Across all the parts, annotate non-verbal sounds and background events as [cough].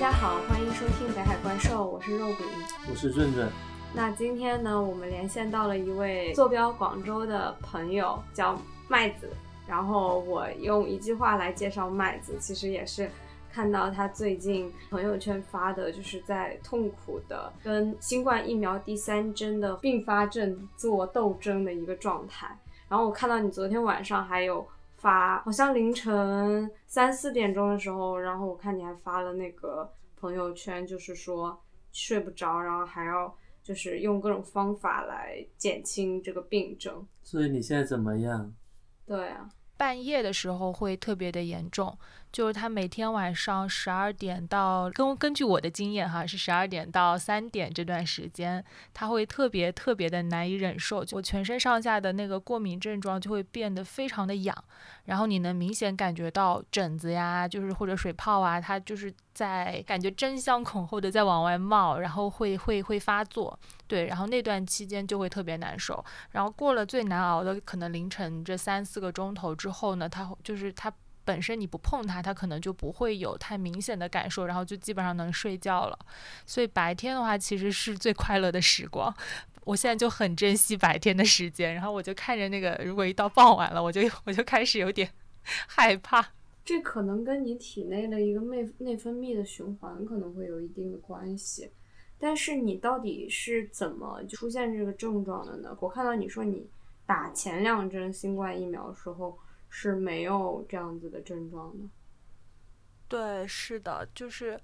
家好，欢迎收听北海怪兽，我是肉饼，我是润润。那今天呢，我们连线到了一位坐标广州的朋友，叫麦子。然后我用一句话来介绍麦子，其实也是看到他最近朋友圈发的，就是在痛苦的跟新冠疫苗第三针的并发症做斗争的一个状态。然后我看到你昨天晚上还有发，好像凌晨三四点钟的时候，然后我看你还发了那个朋友圈，就是说睡不着，然后还要就是用各种方法来减轻这个病症。所以你现在怎么样？对啊。半夜的时候会特别的严重，就是他每天晚上十二点到根根据我的经验哈，是十二点到三点这段时间，他会特别特别的难以忍受，我全身上下的那个过敏症状就会变得非常的痒。然后你能明显感觉到疹子呀，就是或者水泡啊，它就是在感觉争相恐后的在往外冒，然后会会会发作，对，然后那段期间就会特别难受。然后过了最难熬的可能凌晨这三四个钟头之后呢，它就是他本身你不碰它，它可能就不会有太明显的感受，然后就基本上能睡觉了。所以白天的话其实是最快乐的时光。我现在就很珍惜白天的时间，然后我就看着那个，如果一到傍晚了，我就我就开始有点 [laughs] 害怕。这可能跟你体内的一个内内分泌的循环可能会有一定的关系。但是你到底是怎么出现这个症状的呢？我看到你说你打前两针新冠疫苗的时候是没有这样子的症状的。对，是的，就是，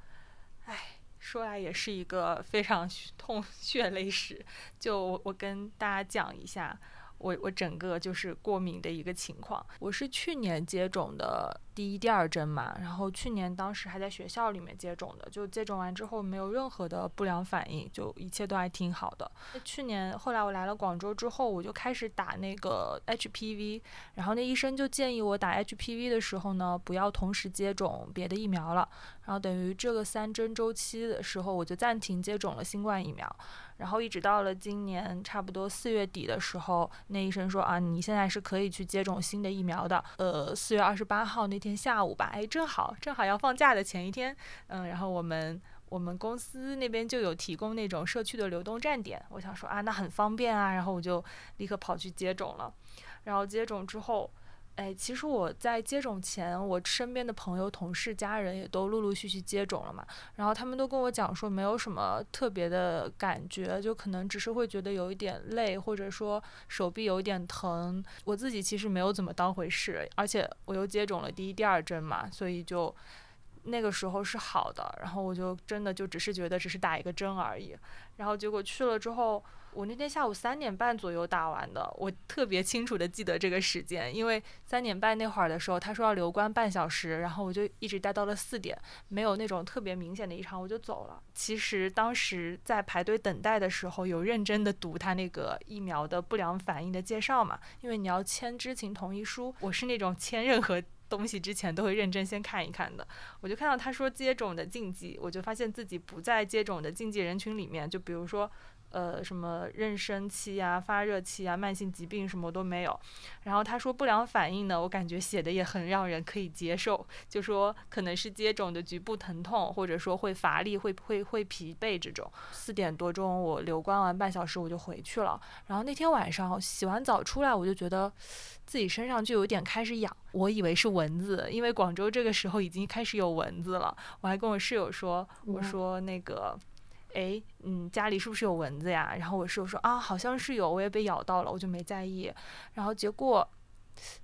哎。说来也是一个非常痛血泪史，就我跟大家讲一下，我我整个就是过敏的一个情况。我是去年接种的。第一、第二针嘛，然后去年当时还在学校里面接种的，就接种完之后没有任何的不良反应，就一切都还挺好的。去年后来我来了广州之后，我就开始打那个 HPV，然后那医生就建议我打 HPV 的时候呢，不要同时接种别的疫苗了，然后等于这个三针周期的时候，我就暂停接种了新冠疫苗。然后一直到了今年差不多四月底的时候，那医生说啊，你现在是可以去接种新的疫苗的。呃，四月二十八号那天天下午吧，哎，正好正好要放假的前一天，嗯，然后我们我们公司那边就有提供那种社区的流动站点，我想说啊，那很方便啊，然后我就立刻跑去接种了。然后接种之后。哎，其实我在接种前，我身边的朋友、同事、家人也都陆陆续续接种了嘛。然后他们都跟我讲说，没有什么特别的感觉，就可能只是会觉得有一点累，或者说手臂有一点疼。我自己其实没有怎么当回事，而且我又接种了第一、第二针嘛，所以就那个时候是好的。然后我就真的就只是觉得只是打一个针而已。然后结果去了之后。我那天下午三点半左右打完的，我特别清楚的记得这个时间，因为三点半那会儿的时候，他说要留观半小时，然后我就一直待到了四点，没有那种特别明显的异常，我就走了。其实当时在排队等待的时候，有认真的读他那个疫苗的不良反应的介绍嘛，因为你要签知情同意书，我是那种签任何东西之前都会认真先看一看的。我就看到他说接种的禁忌，我就发现自己不在接种的禁忌人群里面，就比如说。呃，什么妊娠期啊、发热期啊、慢性疾病什么都没有。然后他说不良反应呢，我感觉写的也很让人可以接受，就说可能是接种的局部疼痛，或者说会乏力、会会会疲惫这种。四点多钟我留观完半小时我就回去了。然后那天晚上洗完澡出来，我就觉得自己身上就有点开始痒，我以为是蚊子，因为广州这个时候已经开始有蚊子了。我还跟我室友说，我说那个。哎，嗯，家里是不是有蚊子呀？然后我室友说啊，好像是有，我也被咬到了，我就没在意。然后结果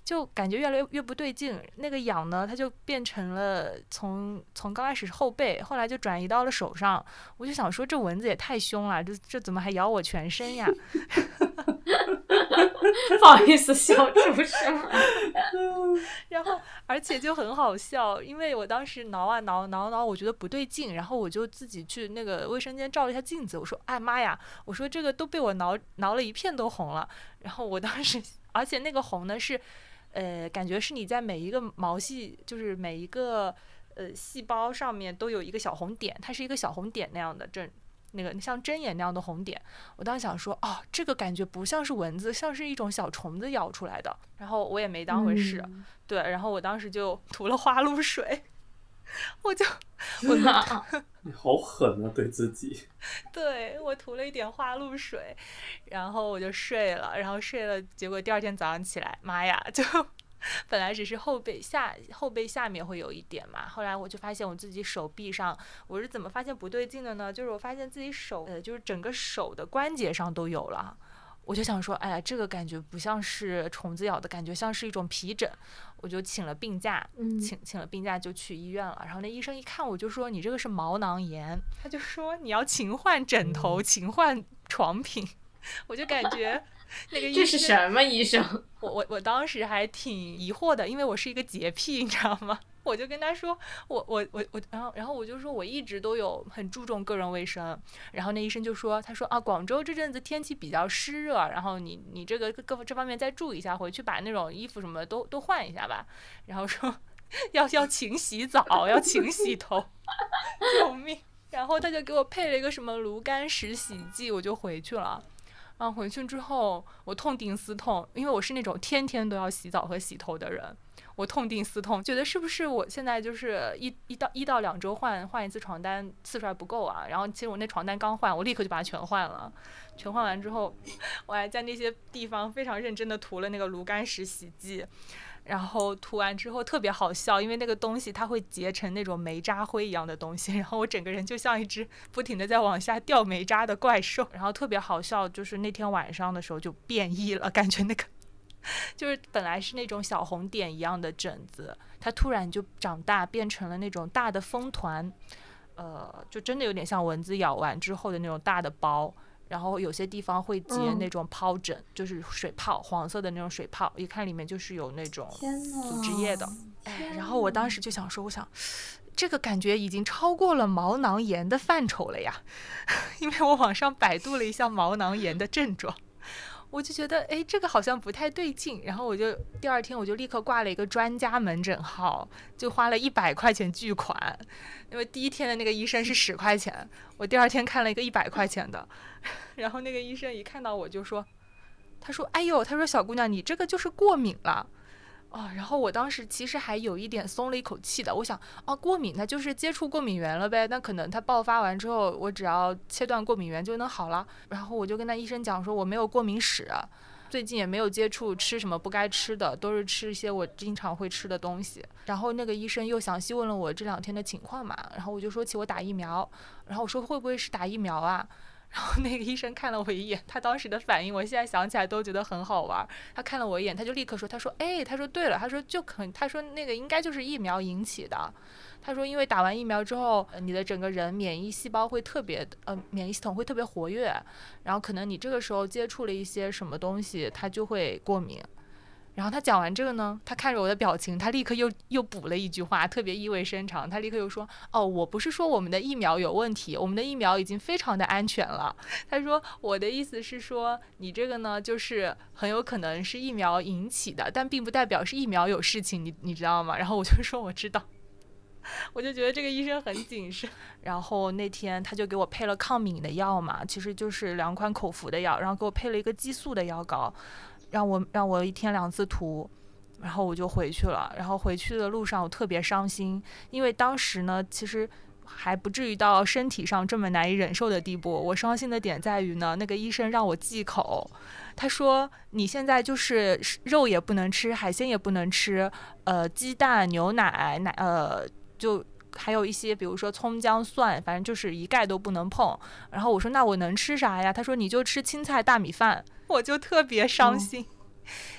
就感觉越来越越不对劲，那个痒呢，它就变成了从从刚开始是后背，后来就转移到了手上。我就想说，这蚊子也太凶了，这这怎么还咬我全身呀？[laughs] 不好意思，笑出声了。[laughs] 然后，而且就很好笑，因为我当时挠啊挠挠挠，我觉得不对劲，然后我就自己去那个卫生间照了一下镜子，我说：“哎妈呀！”我说这个都被我挠挠了一片都红了。然后我当时，而且那个红呢是，呃，感觉是你在每一个毛细，就是每一个呃细胞上面都有一个小红点，它是一个小红点那样的针。那个像针眼那样的红点，我当时想说，哦，这个感觉不像是蚊子，像是一种小虫子咬出来的。然后我也没当回事，对。然后我当时就涂了花露水，我就我 [laughs] 你好狠啊，对自己。[laughs] 对我涂了一点花露水，然后我就睡了，然后睡了，结果第二天早上起来，妈呀，[laughs] 就本来只是后背下后背下面会有一点嘛，后来我就发现我自己手臂上，我是怎么发现不对劲的呢？就是我发现自己手呃，就是整个手的关节上都有了。我就想说，哎呀，这个感觉不像是虫子咬的感觉，像是一种皮疹。我就请了病假，请请了病假就去医院了。然后那医生一看我就说，你这个是毛囊炎，他就说你要勤换枕头，勤换床品。[laughs] 我就感觉 [laughs] 那个医这是什么医生？[laughs] 我我我当时还挺疑惑的，因为我是一个洁癖，你知道吗？我就跟他说，我我我我，然后然后我就说我一直都有很注重个人卫生。然后那医生就说，他说啊，广州这阵子天气比较湿热，然后你你这个各这方面再注意一下，回去把那种衣服什么都都换一下吧。然后说要要勤洗澡，要勤洗头，[laughs] 救命！然后他就给我配了一个什么炉甘石洗剂，我就回去了。然后回去之后，我痛定思痛，因为我是那种天天都要洗澡和洗头的人。我痛定思痛，觉得是不是我现在就是一一到一到两周换换一次床单次数还不够啊？然后其实我那床单刚换，我立刻就把它全换了。全换完之后，[laughs] 我还在那些地方非常认真的涂了那个炉甘石洗剂。然后涂完之后特别好笑，因为那个东西它会结成那种煤渣灰一样的东西，[laughs] 然后我整个人就像一只不停的在往下掉煤渣的怪兽。然后特别好笑，就是那天晚上的时候就变异了，感觉那个。就是本来是那种小红点一样的疹子，它突然就长大，变成了那种大的风团，呃，就真的有点像蚊子咬完之后的那种大的包，然后有些地方会结那种疱疹，就是水泡，黄色的那种水泡，一看里面就是有那种组织液的。哎，然后我当时就想说，我想这个感觉已经超过了毛囊炎的范畴了呀，[laughs] 因为我网上百度了一下毛囊炎的症状。我就觉得，哎，这个好像不太对劲，然后我就第二天我就立刻挂了一个专家门诊号，就花了一百块钱巨款，因为第一天的那个医生是十块钱，我第二天看了一个一百块钱的，[laughs] 然后那个医生一看到我就说，他说，哎呦，他说小姑娘，你这个就是过敏了。啊，然后我当时其实还有一点松了一口气的，我想，哦，过敏那就是接触过敏源了呗，那可能它爆发完之后，我只要切断过敏源就能好了。然后我就跟他医生讲说，我没有过敏史，最近也没有接触吃什么不该吃的，都是吃一些我经常会吃的东西。然后那个医生又详细问了我这两天的情况嘛，然后我就说起我打疫苗，然后我说会不会是打疫苗啊？然后那个医生看了我一眼，他当时的反应，我现在想起来都觉得很好玩。他看了我一眼，他就立刻说：“他说，哎，他说对了，他说就可，他说那个应该就是疫苗引起的。他说，因为打完疫苗之后，你的整个人免疫细胞会特别，呃，免疫系统会特别活跃，然后可能你这个时候接触了一些什么东西，它就会过敏。”然后他讲完这个呢，他看着我的表情，他立刻又又补了一句话，特别意味深长。他立刻又说：“哦，我不是说我们的疫苗有问题，我们的疫苗已经非常的安全了。[laughs] ”他说：“我的意思是说，你这个呢，就是很有可能是疫苗引起的，但并不代表是疫苗有事情，你你知道吗？”然后我就说：“我知道。[laughs] ”我就觉得这个医生很谨慎。然后那天他就给我配了抗敏的药嘛，其实就是两款口服的药，然后给我配了一个激素的药膏。让我让我一天两次涂，然后我就回去了。然后回去的路上我特别伤心，因为当时呢，其实还不至于到身体上这么难以忍受的地步。我伤心的点在于呢，那个医生让我忌口，他说你现在就是肉也不能吃，海鲜也不能吃，呃，鸡蛋、牛奶、奶呃，就还有一些比如说葱姜蒜，反正就是一概都不能碰。然后我说那我能吃啥呀？他说你就吃青菜大米饭。我就特别伤心，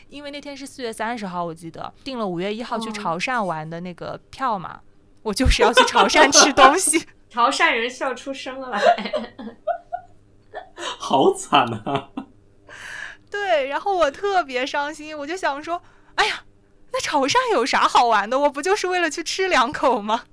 因为那天是四月三十号，我记得订了五月一号去潮汕玩的那个票嘛，我就是要去潮汕吃东西。[laughs] 潮汕人笑出声来，[laughs] 好惨啊！对，然后我特别伤心，我就想说，哎呀，那潮汕有啥好玩的？我不就是为了去吃两口吗？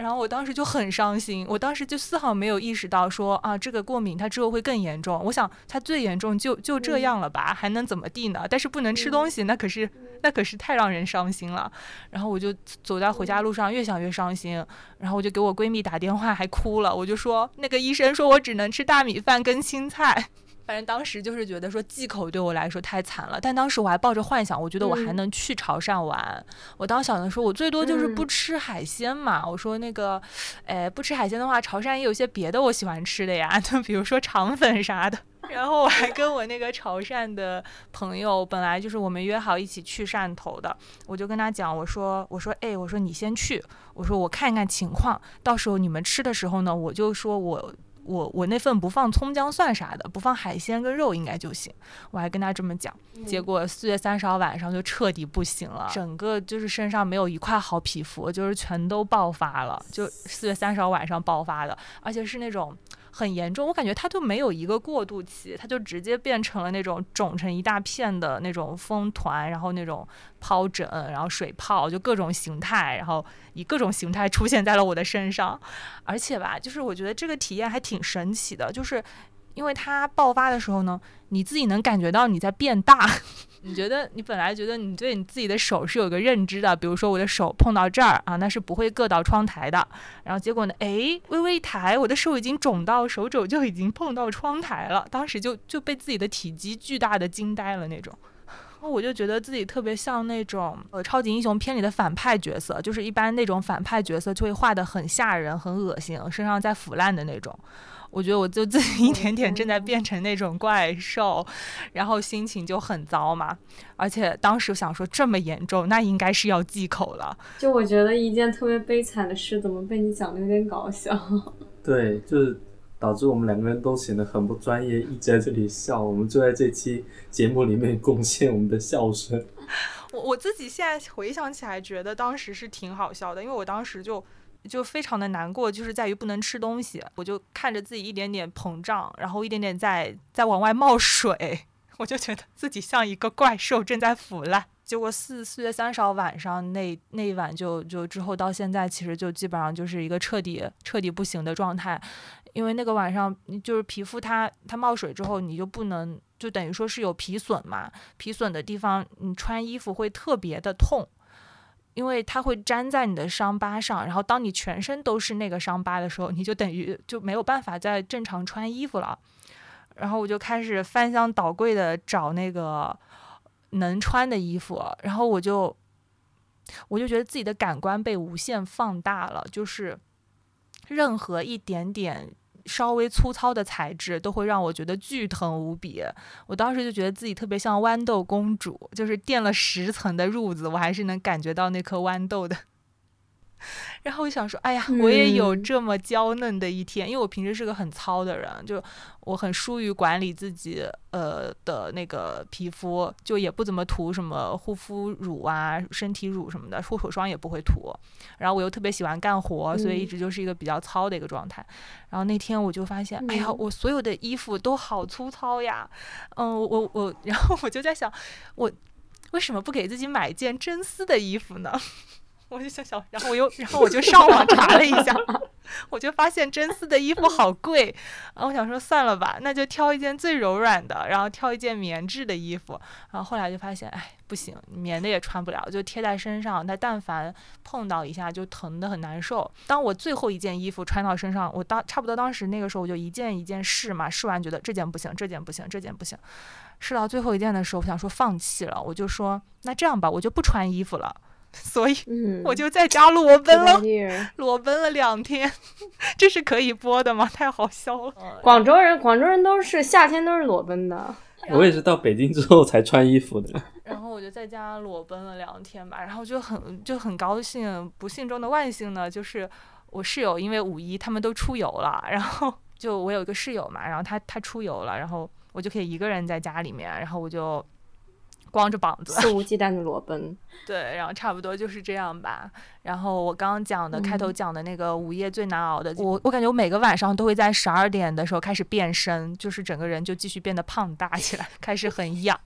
然后我当时就很伤心，我当时就丝毫没有意识到说啊，这个过敏它之后会更严重。我想它最严重就就这样了吧，还能怎么地呢？但是不能吃东西，那可是那可是太让人伤心了。然后我就走在回家路上，越想越伤心。然后我就给我闺蜜打电话，还哭了。我就说那个医生说我只能吃大米饭跟青菜。反正当时就是觉得说忌口对我来说太惨了，但当时我还抱着幻想，我觉得我还能去潮汕玩。我当时想的说，我最多就是不吃海鲜嘛。我说那个，哎，不吃海鲜的话，潮汕也有些别的我喜欢吃的呀，[laughs] 就比如说肠粉啥的。然后我还跟我那个潮汕的朋友，本来就是我们约好一起去汕头的，我就跟他讲，我说，我说，哎，我说你先去，我说我看一看情况，到时候你们吃的时候呢，我就说我。我我那份不放葱姜蒜啥的，不放海鲜跟肉应该就行。我还跟他这么讲，结果四月三十号晚上就彻底不行了，整个就是身上没有一块好皮肤，就是全都爆发了，就四月三十号晚上爆发的，而且是那种。很严重，我感觉它就没有一个过渡期，它就直接变成了那种肿成一大片的那种风团，然后那种疱疹，然后水泡，就各种形态，然后以各种形态出现在了我的身上。而且吧，就是我觉得这个体验还挺神奇的，就是因为它爆发的时候呢，你自己能感觉到你在变大。[laughs] 你觉得你本来觉得你对你自己的手是有个认知的，比如说我的手碰到这儿啊，那是不会硌到窗台的。然后结果呢，哎，微微一抬，我的手已经肿到手肘就已经碰到窗台了。当时就就被自己的体积巨大的惊呆了那种。我就觉得自己特别像那种呃超级英雄片里的反派角色，就是一般那种反派角色就会画的很吓人、很恶心，身上在腐烂的那种。我觉得我就自己一点点正在变成那种怪兽，然后心情就很糟嘛。而且当时想说这么严重，那应该是要忌口了。就我觉得一件特别悲惨的事，怎么被你讲的有点搞笑？[laughs] 对，就是导致我们两个人都显得很不专业，一直在这里笑。我们就在这期节目里面贡献我们的笑声。[laughs] 我我自己现在回想起来，觉得当时是挺好笑的，因为我当时就。就非常的难过，就是在于不能吃东西，我就看着自己一点点膨胀，然后一点点在在往外冒水，[laughs] 我就觉得自己像一个怪兽正在腐烂。结果四四月三十号晚上那那一晚就就之后到现在，其实就基本上就是一个彻底彻底不行的状态，因为那个晚上就是皮肤它它冒水之后，你就不能就等于说是有皮损嘛，皮损的地方你穿衣服会特别的痛。因为它会粘在你的伤疤上，然后当你全身都是那个伤疤的时候，你就等于就没有办法再正常穿衣服了。然后我就开始翻箱倒柜的找那个能穿的衣服，然后我就我就觉得自己的感官被无限放大了，就是任何一点点。稍微粗糙的材质都会让我觉得巨疼无比。我当时就觉得自己特别像豌豆公主，就是垫了十层的褥子，我还是能感觉到那颗豌豆的。然后我想说，哎呀，我也有这么娇嫩的一天，因为我平时是个很糙的人，就我很疏于管理自己呃的那个皮肤，就也不怎么涂什么护肤乳啊、身体乳什么的，护手霜也不会涂。然后我又特别喜欢干活，所以一直就是一个比较糙的一个状态。然后那天我就发现，哎呀，我所有的衣服都好粗糙呀。嗯，我我，[laughs] 然后我就在想，我为什么不给自己买一件真丝的衣服呢？我就想想，然后我又，然后我就上网查了一下，我就发现真丝的衣服好贵，然后我想说算了吧，那就挑一件最柔软的，然后挑一件棉质的衣服，然后后来就发现，哎，不行，棉的也穿不了，就贴在身上，它但凡碰到一下就疼的很难受。当我最后一件衣服穿到身上，我当差不多当时那个时候我就一件一件试嘛，试完觉得这件不行，这件不行，这件不行，试到最后一件的时候，我想说放弃了，我就说那这样吧，我就不穿衣服了。所以我就在家裸奔了，裸奔 [laughs] 了两天，[laughs] 这是可以播的吗？太好笑了。广州人，广州人都是夏天都是裸奔的。我也是到北京之后才穿衣服的。[laughs] 然后我就在家裸奔了两天吧，然后就很就很高兴。不幸中的万幸呢，就是我室友因为五一他们都出游了，然后就我有一个室友嘛，然后他他出游了，然后我就可以一个人在家里面，然后我就。光着膀子，肆无忌惮的裸奔，[laughs] 对，然后差不多就是这样吧。然后我刚刚讲的开头讲的那个午夜最难熬的，我我感觉我每个晚上都会在十二点的时候开始变身，就是整个人就继续变得胖大起来，[laughs] 开始很痒。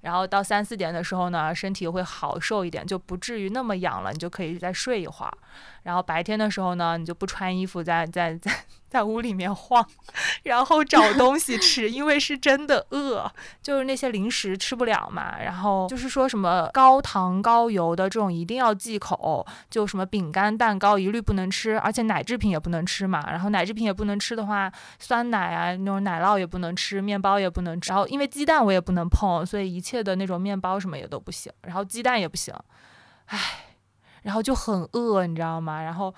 然后到三四点的时候呢，身体会好受一点，就不至于那么痒了，你就可以再睡一会儿。然后白天的时候呢，你就不穿衣服，在在在在屋里面晃，[laughs] 然后找东西吃，因为是真的饿，就是那些零食吃不了嘛。然后就是说什么高糖高油的这种一定要忌口，就什么饼干蛋糕一律不能吃，而且奶制品也不能吃嘛。然后奶制品也不能吃的话，酸奶啊那种奶酪也不能吃，面包也不能吃。然后因为鸡蛋我也不能碰，所以一切的那种面包什么也都不行。然后鸡蛋也不行，唉，然后就很饿，你知道吗？然后。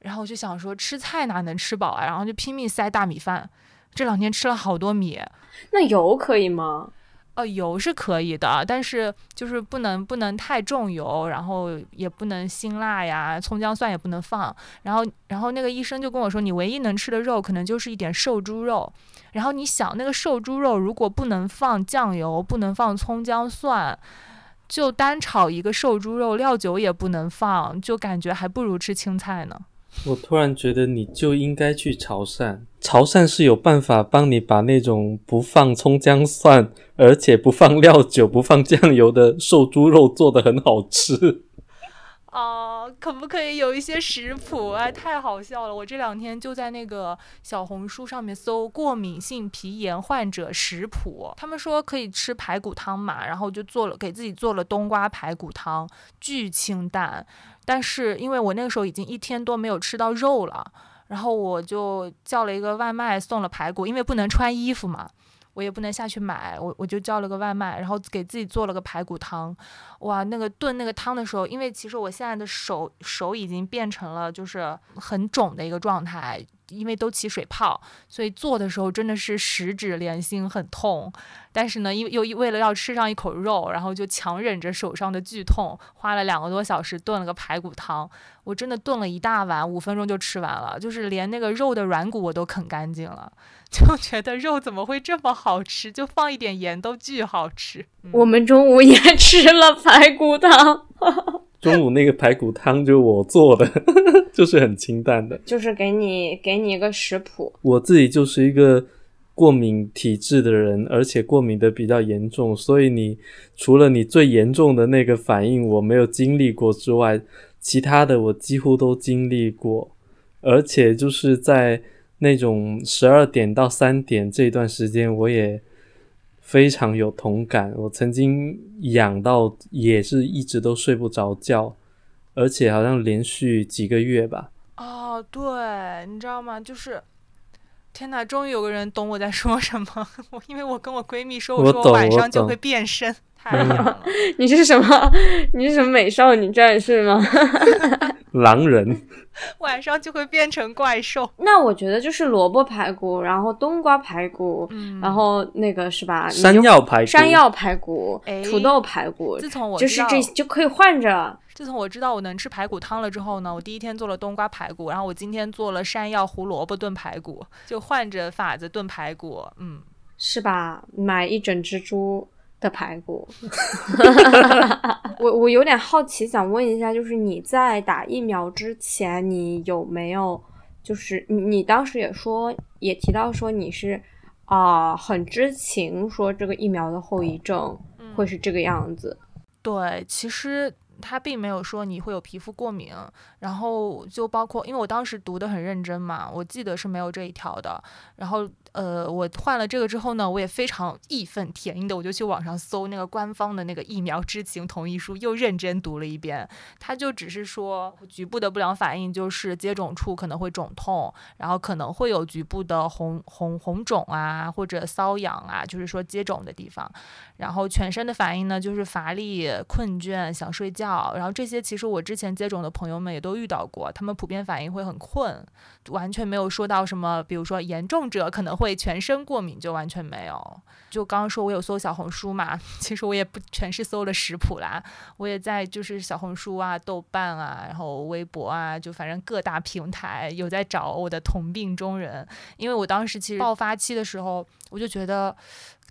然后我就想说，吃菜哪能吃饱啊？然后就拼命塞大米饭。这两天吃了好多米。那油可以吗？呃，油是可以的，但是就是不能不能太重油，然后也不能辛辣呀，葱姜蒜也不能放。然后然后那个医生就跟我说，你唯一能吃的肉可能就是一点瘦猪肉。然后你想，那个瘦猪肉如果不能放酱油，不能放葱姜蒜，就单炒一个瘦猪肉，料酒也不能放，就感觉还不如吃青菜呢。我突然觉得你就应该去潮汕，潮汕是有办法帮你把那种不放葱姜蒜，而且不放料酒、不放酱油的瘦猪肉做得很好吃。哦，可不可以有一些食谱啊？太好笑了！我这两天就在那个小红书上面搜过敏性皮炎患者食谱，他们说可以吃排骨汤嘛，然后就做了给自己做了冬瓜排骨汤，巨清淡。但是因为我那个时候已经一天多没有吃到肉了，然后我就叫了一个外卖送了排骨，因为不能穿衣服嘛，我也不能下去买，我我就叫了个外卖，然后给自己做了个排骨汤。哇，那个炖那个汤的时候，因为其实我现在的手手已经变成了就是很肿的一个状态。因为都起水泡，所以做的时候真的是十指连心，很痛。但是呢，因为又为了要吃上一口肉，然后就强忍着手上的剧痛，花了两个多小时炖了个排骨汤。我真的炖了一大碗，五分钟就吃完了，就是连那个肉的软骨我都啃干净了，[laughs] 就觉得肉怎么会这么好吃？就放一点盐都巨好吃。我们中午也吃了排骨汤。中午那个排骨汤就我做的，[laughs] 就是很清淡的。就是给你给你一个食谱。我自己就是一个过敏体质的人，而且过敏的比较严重，所以你除了你最严重的那个反应我没有经历过之外，其他的我几乎都经历过。而且就是在那种十二点到三点这段时间，我也。非常有同感，我曾经痒到也是一直都睡不着觉，而且好像连续几个月吧。哦，对，你知道吗？就是，天哪，终于有个人懂我在说什么。[laughs] 我因为我跟我闺蜜说，我说我晚上就会变身，太痒了。[laughs] 你是什么？你是什么美少女战士吗？[laughs] 狼人。[laughs] 晚上就会变成怪兽。那我觉得就是萝卜排骨，然后冬瓜排骨，然后那个是吧？山药排骨，山药排骨，土豆排骨。自从我就是这就可以换着。自从我知道我能吃排骨汤了之后呢，我第一天做了冬瓜排骨，然后我今天做了山药胡萝卜炖排骨，就换着法子炖排骨。嗯，是吧？买一整只猪。的排骨，[laughs] 我我有点好奇，想问一下，就是你在打疫苗之前，你有没有，就是你你当时也说，也提到说你是啊很知情，说这个疫苗的后遗症会是这个样子。对，其实他并没有说你会有皮肤过敏，然后就包括，因为我当时读的很认真嘛，我记得是没有这一条的，然后。呃，我换了这个之后呢，我也非常义愤填膺的，我就去网上搜那个官方的那个疫苗知情同意书，又认真读了一遍。他就只是说局部的不良反应就是接种处可能会肿痛，然后可能会有局部的红红红肿啊，或者瘙痒啊，就是说接种的地方。然后全身的反应呢，就是乏力、困倦、想睡觉。然后这些其实我之前接种的朋友们也都遇到过，他们普遍反应会很困，完全没有说到什么，比如说严重者可能会。全身过敏就完全没有。就刚刚说，我有搜小红书嘛，[laughs] 其实我也不全是搜了食谱啦，我也在就是小红书啊、豆瓣啊，然后微博啊，就反正各大平台有在找我的同病中人。因为我当时其实爆发期的时候，我就觉得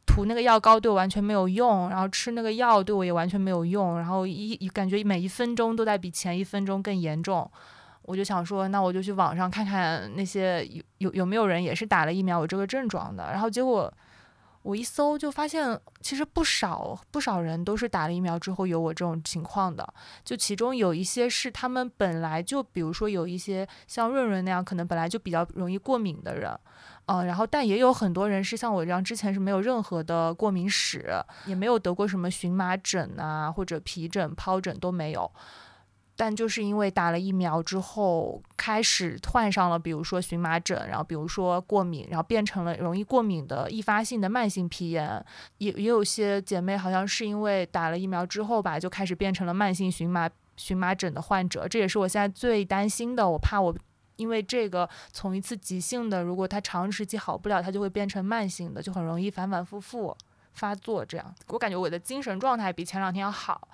涂那个药膏对我完全没有用，然后吃那个药对我也完全没有用，然后一感觉每一分钟都在比前一分钟更严重。我就想说，那我就去网上看看那些有有有没有人也是打了疫苗有这个症状的。然后结果我一搜就发现，其实不少不少人都是打了疫苗之后有我这种情况的。就其中有一些是他们本来就，比如说有一些像润润那样，可能本来就比较容易过敏的人，嗯，然后但也有很多人是像我这样，之前是没有任何的过敏史，也没有得过什么荨麻疹啊或者皮疹、疱疹都没有。但就是因为打了疫苗之后，开始患上了，比如说荨麻疹，然后比如说过敏，然后变成了容易过敏的易发性的慢性皮炎。也也有些姐妹好像是因为打了疫苗之后吧，就开始变成了慢性荨麻荨麻疹的患者。这也是我现在最担心的，我怕我因为这个从一次急性的，如果它长时期好不了，它就会变成慢性的，就很容易反反复复发作。这样，我感觉我的精神状态比前两天要好。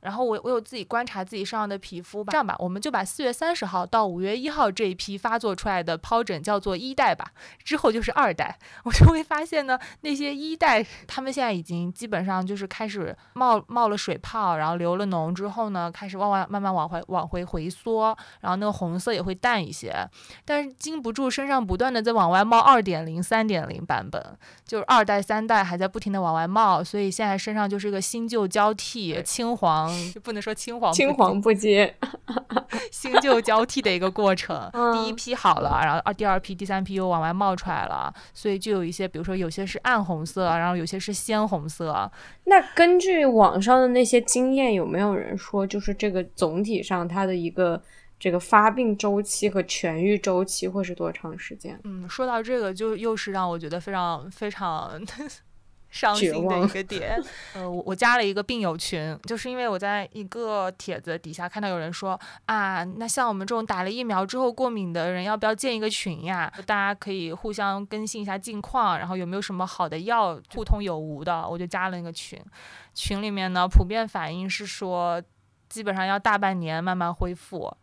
然后我我有自己观察自己身上的皮肤吧，这样吧，我们就把四月三十号到五月一号这一批发作出来的疱疹叫做一代吧，之后就是二代。我就会发现呢，那些一代他们现在已经基本上就是开始冒冒了水泡，然后流了脓之后呢，开始往往慢慢往回往回回缩，然后那个红色也会淡一些，但是经不住身上不断的在往外冒二点零、三点零版本，就是二代、三代还在不停的往外冒，所以现在身上就是个新旧交替、青黄。就 [laughs] 不能说青黄青黄不接，[laughs] 新旧交替的一个过程。第一批好了，然后二第二批、第三批又往外冒出来了，所以就有一些，比如说有些是暗红色，然后有些是鲜红色。那根据网上的那些经验，有没有人说，就是这个总体上它的一个这个发病周期和痊愈周期会是多长时间？嗯，说到这个，就又是让我觉得非常非常。伤心的一个点，[laughs] 呃，我我加了一个病友群，就是因为我在一个帖子底下看到有人说啊，那像我们这种打了疫苗之后过敏的人，要不要建一个群呀？大家可以互相更新一下近况，然后有没有什么好的药互通有无的？我就加了那个群，群里面呢普遍反应是说，基本上要大半年慢慢恢复。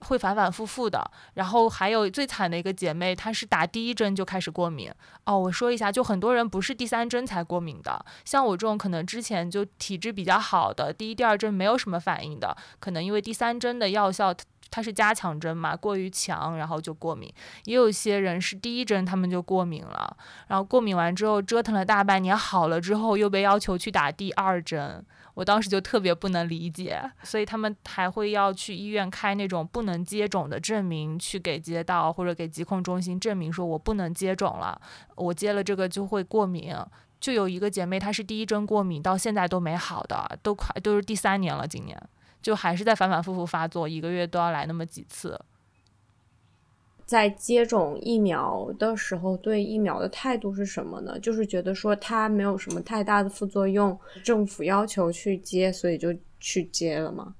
会反反复复的，然后还有最惨的一个姐妹，她是打第一针就开始过敏哦。我说一下，就很多人不是第三针才过敏的，像我这种可能之前就体质比较好的，第一、第二针没有什么反应的，可能因为第三针的药效它是加强针嘛，过于强，然后就过敏。也有些人是第一针他们就过敏了，然后过敏完之后折腾了大半年好了之后，又被要求去打第二针。我当时就特别不能理解，所以他们还会要去医院开那种不能接种的证明，去给街道或者给疾控中心证明说我不能接种了，我接了这个就会过敏。就有一个姐妹，她是第一针过敏，到现在都没好的，都快都是第三年了，今年就还是在反反复复发作，一个月都要来那么几次。在接种疫苗的时候，对疫苗的态度是什么呢？就是觉得说它没有什么太大的副作用，政府要求去接，所以就去接了吗？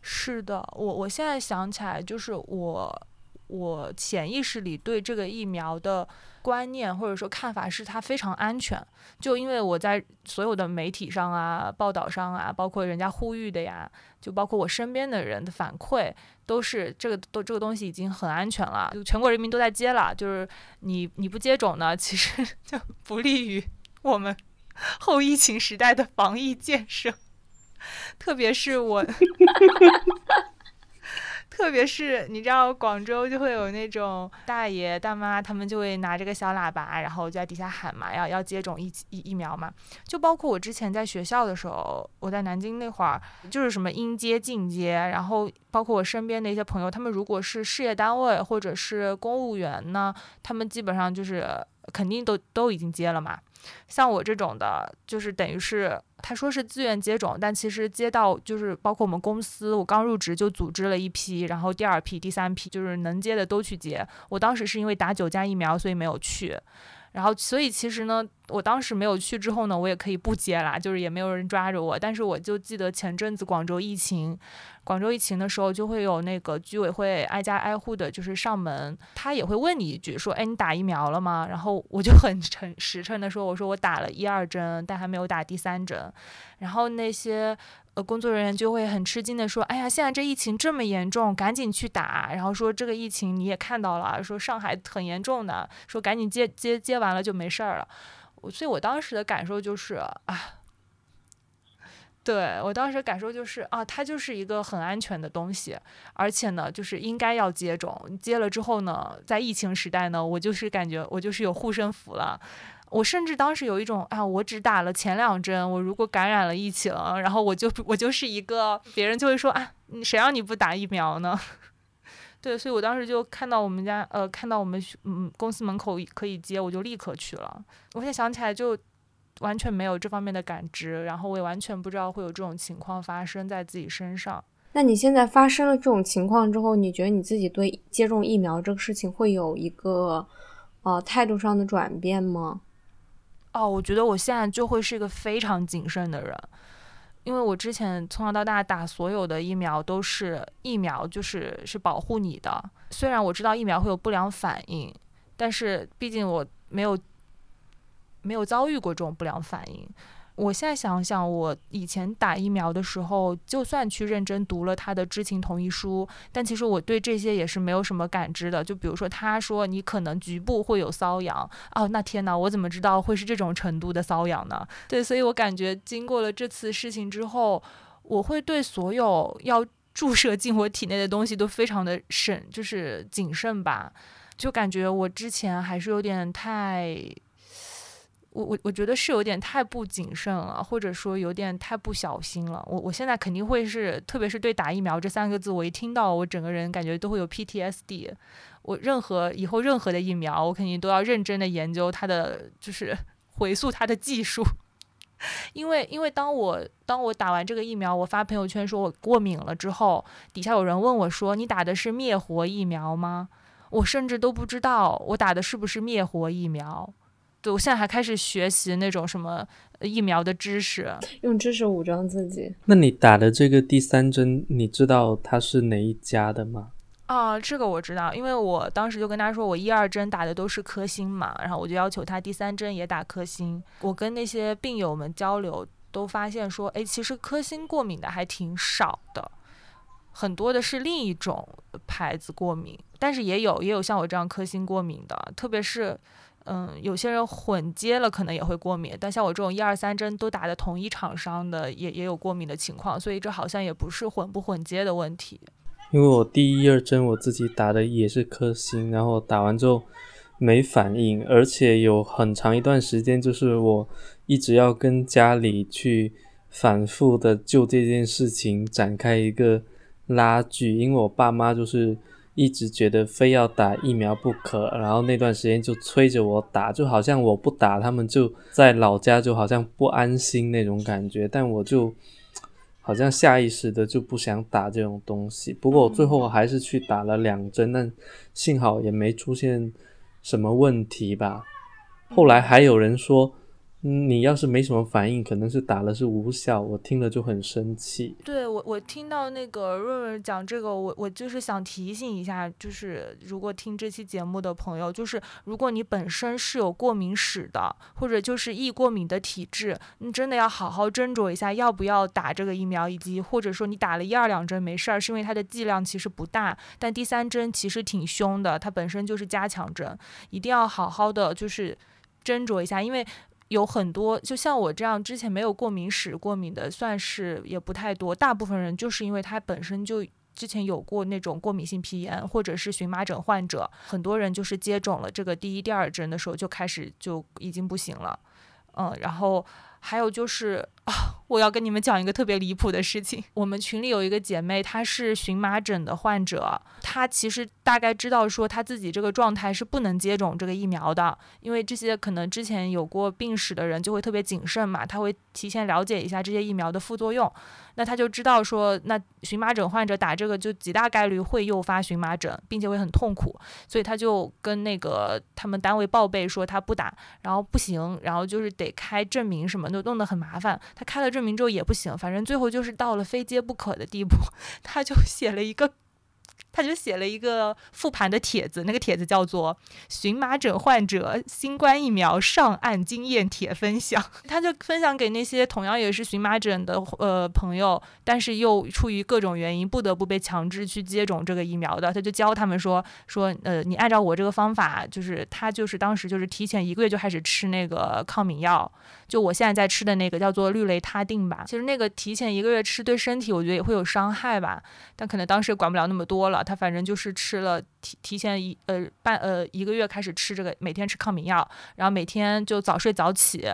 是的，我我现在想起来，就是我我潜意识里对这个疫苗的。观念或者说看法是它非常安全，就因为我在所有的媒体上啊、报道上啊，包括人家呼吁的呀，就包括我身边的人的反馈，都是这个都这个东西已经很安全了，就全国人民都在接了。就是你你不接种呢，其实 [laughs] 就不利于我们 [laughs] 后疫情时代的防疫建设，特别是我。[laughs] 特别是你知道广州就会有那种大爷大妈，他们就会拿着个小喇叭，然后就在底下喊嘛，要要接种疫疫疫苗嘛。就包括我之前在学校的时候，我在南京那会儿，就是什么应接尽接，然后包括我身边的一些朋友，他们如果是事业单位或者是公务员呢，他们基本上就是肯定都都已经接了嘛。像我这种的，就是等于是他说是自愿接种，但其实接到就是包括我们公司，我刚入职就组织了一批，然后第二批、第三批就是能接的都去接。我当时是因为打九价疫苗，所以没有去。然后，所以其实呢，我当时没有去之后呢，我也可以不接啦，就是也没有人抓着我。但是我就记得前阵子广州疫情，广州疫情的时候，就会有那个居委会挨家挨户的，就是上门，他也会问你一句，说，哎，你打疫苗了吗？然后我就很诚实诚的说，我说我打了一二针，但还没有打第三针。然后那些。呃，工作人员就会很吃惊的说：“哎呀，现在这疫情这么严重，赶紧去打。”然后说这个疫情你也看到了，说上海很严重的，说赶紧接接接完了就没事儿了。所以，我当时的感受就是啊，对我当时感受就是啊，它就是一个很安全的东西，而且呢，就是应该要接种。接了之后呢，在疫情时代呢，我就是感觉我就是有护身符了。我甚至当时有一种啊，我只打了前两针，我如果感染了疫情，然后我就我就是一个别人就会说啊，谁让你不打疫苗呢？对，所以我当时就看到我们家呃，看到我们嗯公司门口可以接，我就立刻去了。我现在想起来就完全没有这方面的感知，然后我也完全不知道会有这种情况发生在自己身上。那你现在发生了这种情况之后，你觉得你自己对接种疫苗这个事情会有一个呃态度上的转变吗？哦，我觉得我现在就会是一个非常谨慎的人。因为我之前从小到大打所有的疫苗都是疫苗，就是是保护你的。虽然我知道疫苗会有不良反应，但是毕竟我没有没有遭遇过这种不良反应。我现在想想，我以前打疫苗的时候，就算去认真读了他的知情同意书，但其实我对这些也是没有什么感知的。就比如说，他说你可能局部会有瘙痒，哦，那天呐，我怎么知道会是这种程度的瘙痒呢？对，所以我感觉经过了这次事情之后，我会对所有要注射进我体内的东西都非常的慎，就是谨慎吧。就感觉我之前还是有点太。我我我觉得是有点太不谨慎了，或者说有点太不小心了。我我现在肯定会是，特别是对打疫苗这三个字，我一听到，我整个人感觉都会有 PTSD。我任何以后任何的疫苗，我肯定都要认真的研究它的，就是 [laughs] 回溯它的技术。因为因为当我当我打完这个疫苗，我发朋友圈说我过敏了之后，底下有人问我说：“你打的是灭活疫苗吗？”我甚至都不知道我打的是不是灭活疫苗。对，我现在还开始学习那种什么疫苗的知识，用知识武装自己。那你打的这个第三针，你知道它是哪一家的吗？啊，这个我知道，因为我当时就跟他说，我一二针打的都是科兴嘛，然后我就要求他第三针也打科兴。我跟那些病友们交流，都发现说，哎，其实科兴过敏的还挺少的，很多的是另一种牌子过敏，但是也有也有像我这样科兴过敏的，特别是。嗯，有些人混接了可能也会过敏，但像我这种一二三针都打的同一厂商的，也也有过敏的情况，所以这好像也不是混不混接的问题。因为我第一二针我自己打的也是科兴，然后打完之后没反应，而且有很长一段时间就是我一直要跟家里去反复的就这件事情展开一个拉锯，因为我爸妈就是。一直觉得非要打疫苗不可，然后那段时间就催着我打，就好像我不打，他们就在老家就好像不安心那种感觉。但我就好像下意识的就不想打这种东西。不过我最后还是去打了两针，但幸好也没出现什么问题吧。后来还有人说。嗯你要是没什么反应，可能是打了是无效，我听了就很生气。对我，我听到那个润润讲这个，我我就是想提醒一下，就是如果听这期节目的朋友，就是如果你本身是有过敏史的，或者就是易过敏的体质，你真的要好好斟酌一下要不要打这个疫苗，以及或者说你打了一二两针没事儿，是因为它的剂量其实不大，但第三针其实挺凶的，它本身就是加强针，一定要好好的就是斟酌一下，因为。有很多，就像我这样之前没有过敏史，过敏的算是也不太多。大部分人就是因为他本身就之前有过那种过敏性皮炎，或者是荨麻疹患者，很多人就是接种了这个第一、第二针的时候就开始就已经不行了。嗯，然后还有就是啊。我要跟你们讲一个特别离谱的事情。我们群里有一个姐妹，她是荨麻疹的患者，她其实大概知道说她自己这个状态是不能接种这个疫苗的，因为这些可能之前有过病史的人就会特别谨慎嘛，他会提前了解一下这些疫苗的副作用，那他就知道说，那荨麻疹患者打这个就极大概率会诱发荨麻疹，并且会很痛苦，所以他就跟那个他们单位报备说他不打，然后不行，然后就是得开证明什么的，弄得很麻烦。他开了证。明之后也不行，反正最后就是到了非接不可的地步，[laughs] 他就写了一个。他就写了一个复盘的帖子，那个帖子叫做“荨麻疹患者新冠疫苗上岸经验帖分享”。[laughs] 他就分享给那些同样也是荨麻疹的呃朋友，但是又出于各种原因不得不被强制去接种这个疫苗的，他就教他们说说呃，你按照我这个方法，就是他就是当时就是提前一个月就开始吃那个抗敏药，就我现在在吃的那个叫做氯雷他定吧。其实那个提前一个月吃对身体我觉得也会有伤害吧，但可能当时也管不了那么多了。他反正就是吃了提提前一呃半呃一个月开始吃这个，每天吃抗敏药，然后每天就早睡早起，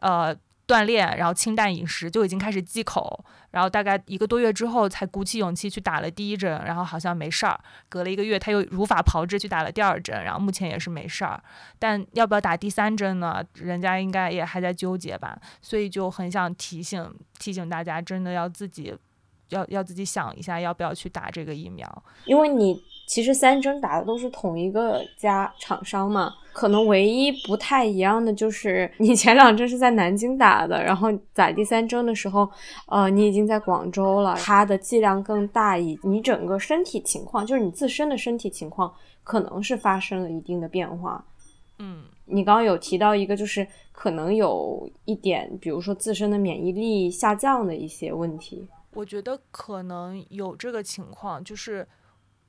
呃。锻炼，然后清淡饮食就已经开始忌口，然后大概一个多月之后才鼓起勇气去打了第一针，然后好像没事儿。隔了一个月他又如法炮制去打了第二针，然后目前也是没事儿。但要不要打第三针呢？人家应该也还在纠结吧。所以就很想提醒提醒大家，真的要自己要要自己想一下，要不要去打这个疫苗。因为你其实三针打的都是同一个家厂商嘛。可能唯一不太一样的就是你前两针是在南京打的，然后打第三针的时候，呃，你已经在广州了，它的剂量更大，以你整个身体情况，就是你自身的身体情况，可能是发生了一定的变化。嗯，你刚刚有提到一个，就是可能有一点，比如说自身的免疫力下降的一些问题。我觉得可能有这个情况，就是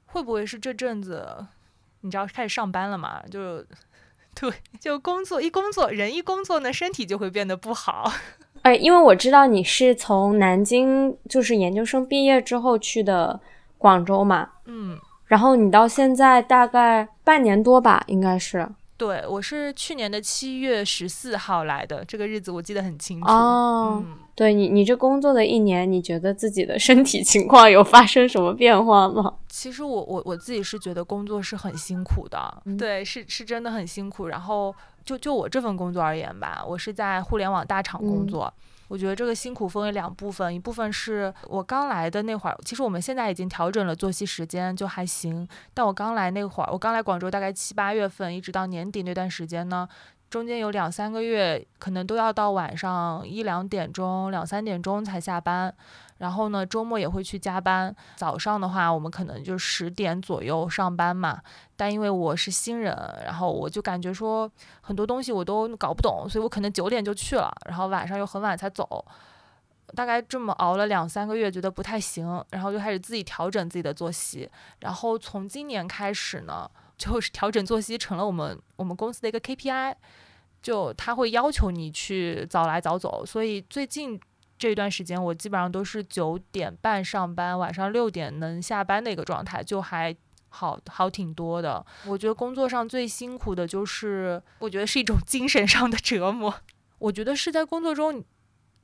会不会是这阵子，你知道开始上班了嘛？就。对，就工作一工作，人一工作呢，身体就会变得不好。[laughs] 哎，因为我知道你是从南京就是研究生毕业之后去的广州嘛，嗯，然后你到现在大概半年多吧，应该是。对，我是去年的七月十四号来的，这个日子我记得很清楚。哦，对你，你这工作的一年，你觉得自己的身体情况有发生什么变化吗？其实我我我自己是觉得工作是很辛苦的，对，是是真的很辛苦。然后就就我这份工作而言吧，我是在互联网大厂工作。我觉得这个辛苦分为两部分，一部分是我刚来的那会儿，其实我们现在已经调整了作息时间，就还行。但我刚来那会儿，我刚来广州大概七八月份，一直到年底那段时间呢。中间有两三个月，可能都要到晚上一两点钟、两三点钟才下班，然后呢，周末也会去加班。早上的话，我们可能就十点左右上班嘛。但因为我是新人，然后我就感觉说很多东西我都搞不懂，所以我可能九点就去了，然后晚上又很晚才走。大概这么熬了两三个月，觉得不太行，然后就开始自己调整自己的作息。然后从今年开始呢，就是调整作息成了我们我们公司的一个 KPI。就他会要求你去早来早走，所以最近这段时间我基本上都是九点半上班，晚上六点能下班的一个状态，就还好好挺多的。我觉得工作上最辛苦的就是，我觉得是一种精神上的折磨。我觉得是在工作中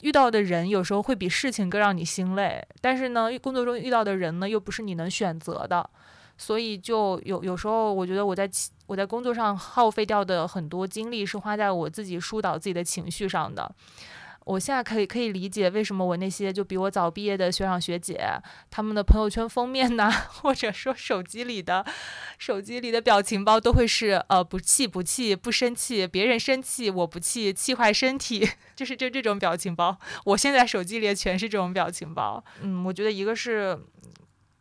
遇到的人有时候会比事情更让你心累，但是呢，工作中遇到的人呢又不是你能选择的。所以就有有时候，我觉得我在我在工作上耗费掉的很多精力是花在我自己疏导自己的情绪上的。我现在可以可以理解为什么我那些就比我早毕业的学长学姐，他们的朋友圈封面呐，[laughs] 或者说手机里的手机里的表情包都会是呃不气不气不生气，别人生气我不气，气坏身体，[laughs] 就是就这种表情包。我现在手机里全是这种表情包。嗯，我觉得一个是。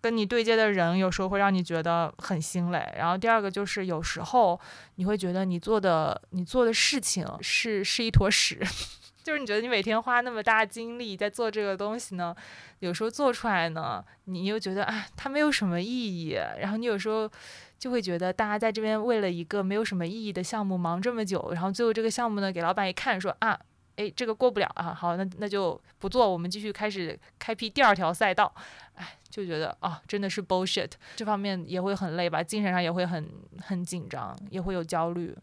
跟你对接的人有时候会让你觉得很心累，然后第二个就是有时候你会觉得你做的你做的事情是是一坨屎，就是你觉得你每天花那么大精力在做这个东西呢，有时候做出来呢，你又觉得啊它没有什么意义，然后你有时候就会觉得大家在这边为了一个没有什么意义的项目忙这么久，然后最后这个项目呢给老板一看说啊。哎，这个过不了啊！好，那那就不做，我们继续开始开辟第二条赛道。哎，就觉得啊，真的是 bullshit，这方面也会很累吧，精神上也会很很紧张，也会有焦虑。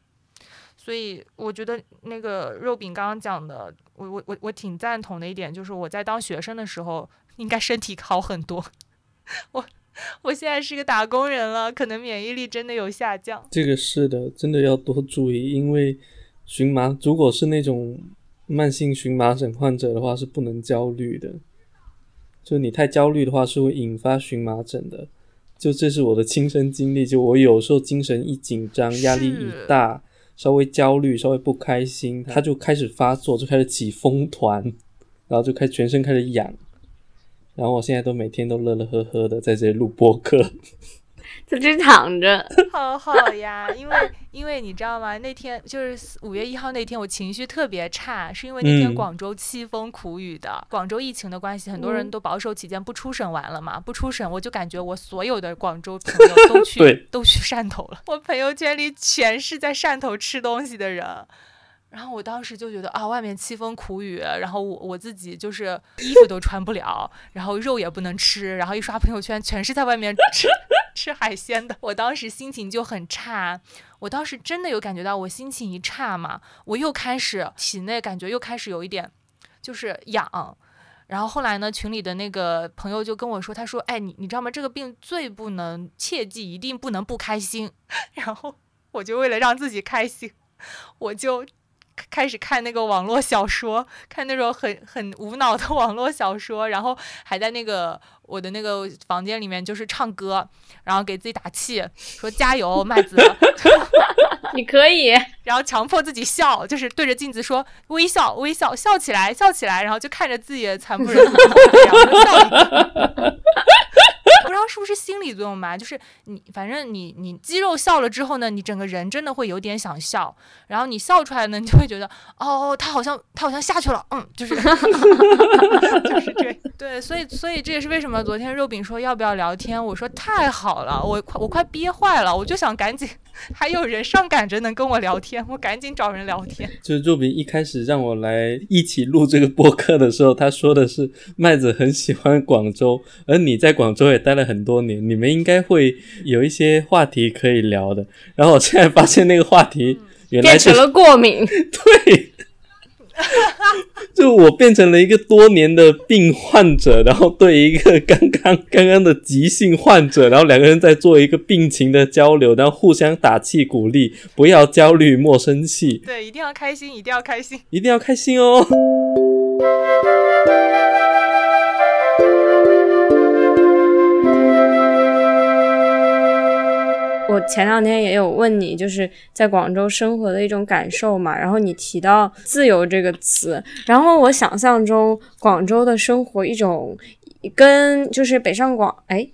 所以我觉得那个肉饼刚刚讲的，我我我我挺赞同的一点，就是我在当学生的时候应该身体好很多。我我现在是个打工人了，可能免疫力真的有下降。这个是的，真的要多注意，因为荨麻如果是那种。慢性荨麻疹患者的话是不能焦虑的，就你太焦虑的话是会引发荨麻疹的。就这是我的亲身经历，就我有时候精神一紧张、压力一大、稍微焦虑、稍微不开心，他就开始发作，就开始起风团，然后就开全身开始痒。然后我现在都每天都乐乐呵呵的在这里录播课。在这躺着，[laughs] 好好呀，因为因为你知道吗？那天就是五月一号那天，我情绪特别差，是因为那天广州凄风苦雨的。广州疫情的关系，很多人都保守起见不出省玩了嘛。不出省，我就感觉我所有的广州朋友都去都去汕头了。我朋友圈里全是在汕头吃东西的人。然后我当时就觉得啊，外面凄风苦雨，然后我我自己就是衣服都穿不了，然后肉也不能吃，然后一刷朋友圈，全是在外面吃吃海鲜的。我当时心情就很差，我当时真的有感觉到，我心情一差嘛，我又开始体内感觉又开始有一点就是痒。然后后来呢，群里的那个朋友就跟我说，他说：“哎，你你知道吗？这个病最不能切记，一定不能不开心。[laughs] ”然后我就为了让自己开心，我就。开始看那个网络小说，[laughs] 看那种很很无脑的网络小说，然后还在那个我的那个房间里面就是唱歌，然后给自己打气，说加油，麦子，[laughs] 你可以，[laughs] 然后强迫自己笑，就是对着镜子说微笑，微笑，笑起来，笑起来，然后就看着自己惨不忍睹，然后就笑是不是心理作用吧，就是你反正你你肌肉笑了之后呢，你整个人真的会有点想笑，然后你笑出来呢，你就会觉得 [laughs] 哦，他好像他好像下去了，嗯，就是 [laughs] 就是这对，所以所以这也是为什么昨天肉饼说要不要聊天，我说太好了，我快我快憋坏了，我就想赶紧还有人上赶着能跟我聊天，我赶紧找人聊天。就是肉饼一开始让我来一起录这个播客的时候，他说的是麦子很喜欢广州，而你在广州也待。了很多年，你们应该会有一些话题可以聊的。然后我现在发现那个话题原来变成了过敏，[laughs] 对，就我变成了一个多年的病患者，然后对一个刚刚刚刚的急性患者，然后两个人在做一个病情的交流，然后互相打气鼓励，不要焦虑，莫生气，对，一定要开心，一定要开心，一定要开心哦。我前两天也有问你，就是在广州生活的一种感受嘛，然后你提到“自由”这个词，然后我想象中广州的生活一种跟就是北上广哎。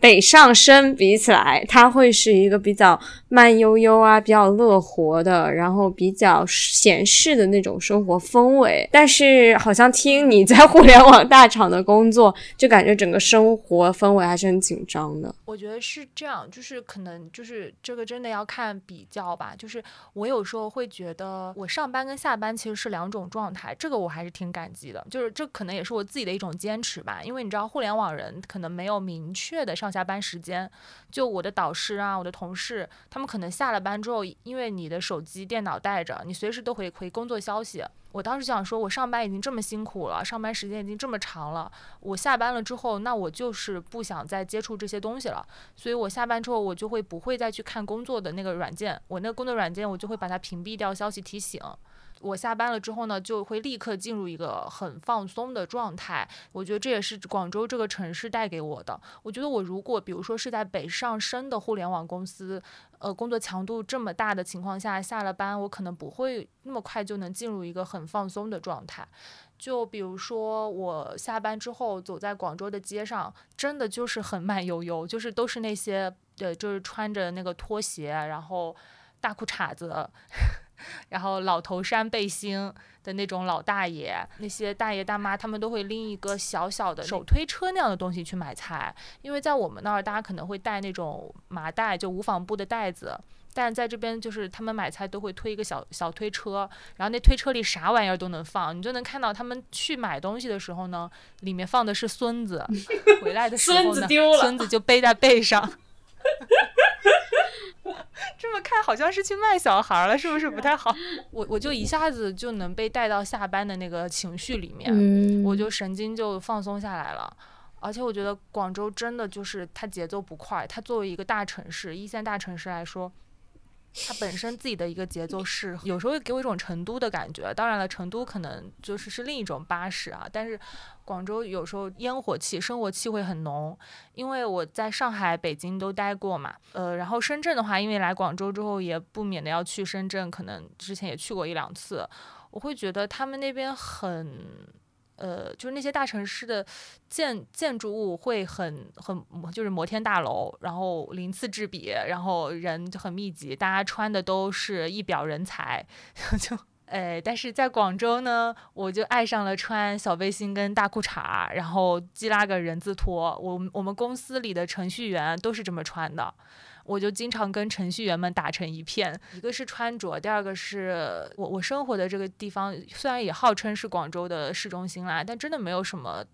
北上深比起来，它会是一个比较慢悠悠啊，比较乐活的，然后比较闲适的那种生活氛围。但是好像听你在互联网大厂的工作，就感觉整个生活氛围还是很紧张的。我觉得是这样，就是可能就是这个真的要看比较吧。就是我有时候会觉得，我上班跟下班其实是两种状态，这个我还是挺感激的。就是这可能也是我自己的一种坚持吧，因为你知道，互联网人可能没有明确的上下班时间。就我的导师啊，我的同事，他们可能下了班之后，因为你的手机、电脑带着，你随时都会回工作消息。我当时想说，我上班已经这么辛苦了，上班时间已经这么长了，我下班了之后，那我就是不想再接触这些东西了。所以我下班之后，我就会不会再去看工作的那个软件，我那个工作软件，我就会把它屏蔽掉消息提醒。我下班了之后呢，就会立刻进入一个很放松的状态。我觉得这也是广州这个城市带给我的。我觉得我如果比如说是在北上深的互联网公司，呃，工作强度这么大的情况下，下了班我可能不会那么快就能进入一个很放松的状态。就比如说我下班之后走在广州的街上，真的就是很慢悠悠，就是都是那些对，就是穿着那个拖鞋，然后大裤衩子。然后老头衫背心的那种老大爷，那些大爷大妈，他们都会拎一个小小的手推车那样的东西去买菜，因为在我们那儿，大家可能会带那种麻袋，就无纺布的袋子，但在这边就是他们买菜都会推一个小小推车，然后那推车里啥玩意儿都能放，你就能看到他们去买东西的时候呢，里面放的是孙子，回来的时 [laughs] 候呢，孙子就背在背上。[laughs] 这么看好像是去卖小孩了，是不是不太好？[laughs] 我我就一下子就能被带到下班的那个情绪里面，我就神经就放松下来了。而且我觉得广州真的就是它节奏不快，它作为一个大城市、一线大城市来说。它本身自己的一个节奏是，有时候会给我一种成都的感觉。当然了，成都可能就是是另一种巴士啊。但是广州有时候烟火气、生活气会很浓。因为我在上海、北京都待过嘛，呃，然后深圳的话，因为来广州之后也不免的要去深圳，可能之前也去过一两次，我会觉得他们那边很。呃，就是那些大城市的建建筑物会很很就是摩天大楼，然后鳞次栉比，然后人很密集，大家穿的都是一表人才，[laughs] 就哎，但是在广州呢，我就爱上了穿小背心跟大裤衩，然后系拉个人字拖，我我们公司里的程序员都是这么穿的。我就经常跟程序员们打成一片，一个是穿着，第二个是我我生活的这个地方，虽然也号称是广州的市中心啦，但真的没有什么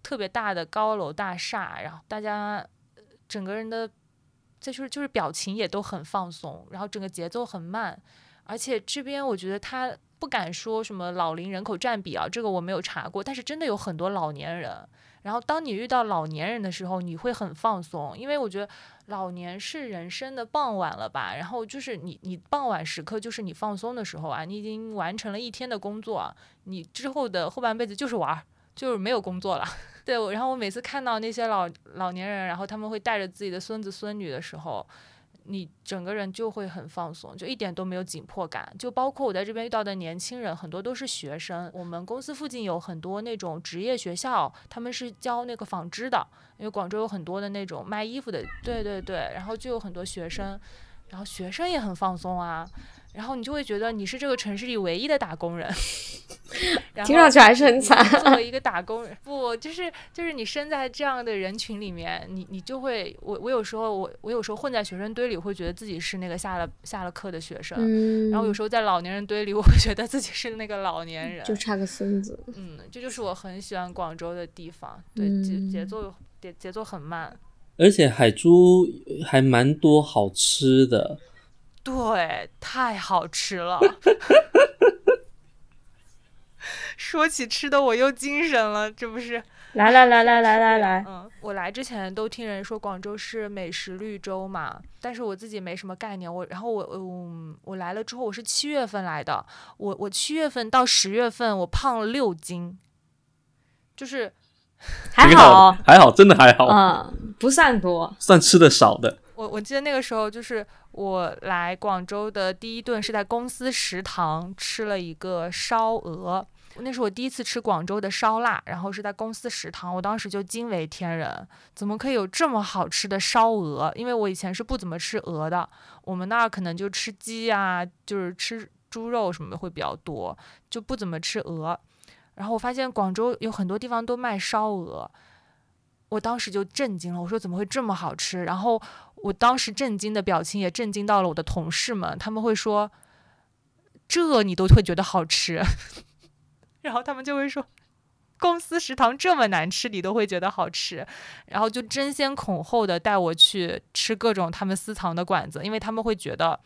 特别大的高楼大厦，然后大家整个人的，就是就是表情也都很放松，然后整个节奏很慢，而且这边我觉得他不敢说什么老龄人口占比啊，这个我没有查过，但是真的有很多老年人。然后当你遇到老年人的时候，你会很放松，因为我觉得老年是人生的傍晚了吧。然后就是你你傍晚时刻就是你放松的时候啊，你已经完成了一天的工作，你之后的后半辈子就是玩儿，就是没有工作了。[laughs] 对，然后我每次看到那些老老年人，然后他们会带着自己的孙子孙女的时候。你整个人就会很放松，就一点都没有紧迫感。就包括我在这边遇到的年轻人，很多都是学生。我们公司附近有很多那种职业学校，他们是教那个纺织的，因为广州有很多的那种卖衣服的。对对对，然后就有很多学生，然后学生也很放松啊。然后你就会觉得你是这个城市里唯一的打工人，[laughs] 听上去还是很惨。作为 [laughs] 一个打工人，不就是就是你身在这样的人群里面，你你就会我我有时候我我有时候混在学生堆里，会觉得自己是那个下了下了课的学生，然后有时候在老年人堆里，我会觉得自己是那个老年人，[laughs] 就差个孙子。嗯，这就是我很喜欢广州的地方，对节节奏节节奏很慢，而且海珠还蛮多好吃的。对，太好吃了。[laughs] 说起吃的，我又精神了，这不是？来来来来来来来，嗯，我来之前都听人说广州是美食绿洲嘛，但是我自己没什么概念。我然后我嗯，我来了之后，我是七月份来的，我我七月份到十月份我胖了六斤，就是还好还好，真的还好，嗯，不算多，算吃的少的。我我记得那个时候就是我来广州的第一顿是在公司食堂吃了一个烧鹅，那是我第一次吃广州的烧腊，然后是在公司食堂，我当时就惊为天人，怎么可以有这么好吃的烧鹅？因为我以前是不怎么吃鹅的，我们那儿可能就吃鸡啊，就是吃猪肉什么的会比较多，就不怎么吃鹅。然后我发现广州有很多地方都卖烧鹅，我当时就震惊了，我说怎么会这么好吃？然后。我当时震惊的表情也震惊到了我的同事们，他们会说：“这你都会觉得好吃？” [laughs] 然后他们就会说：“公司食堂这么难吃，你都会觉得好吃？”然后就争先恐后的带我去吃各种他们私藏的馆子，因为他们会觉得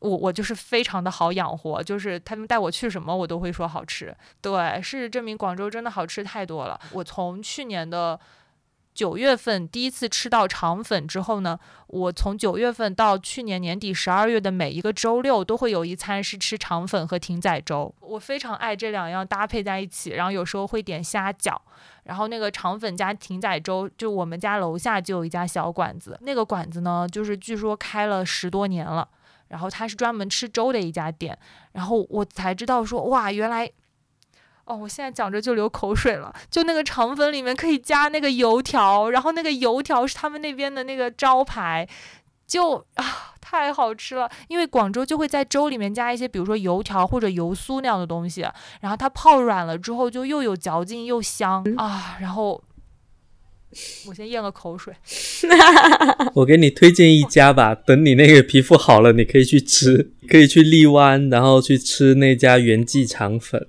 我我就是非常的好养活，就是他们带我去什么我都会说好吃。对，事实证明广州真的好吃太多了。我从去年的。九月份第一次吃到肠粉之后呢，我从九月份到去年年底十二月的每一个周六都会有一餐是吃肠粉和艇仔粥。我非常爱这两样搭配在一起，然后有时候会点虾饺，然后那个肠粉加艇仔粥，就我们家楼下就有一家小馆子，那个馆子呢就是据说开了十多年了，然后它是专门吃粥的一家店，然后我才知道说哇原来。哦，我现在讲着就流口水了。就那个肠粉里面可以加那个油条，然后那个油条是他们那边的那个招牌，就啊太好吃了。因为广州就会在粥里面加一些，比如说油条或者油酥那样的东西，然后它泡软了之后就又有嚼劲又香啊。然后我先咽个口水。[laughs] 我给你推荐一家吧，等你那个皮肤好了，你可以去吃，可以去荔湾，然后去吃那家元记肠粉。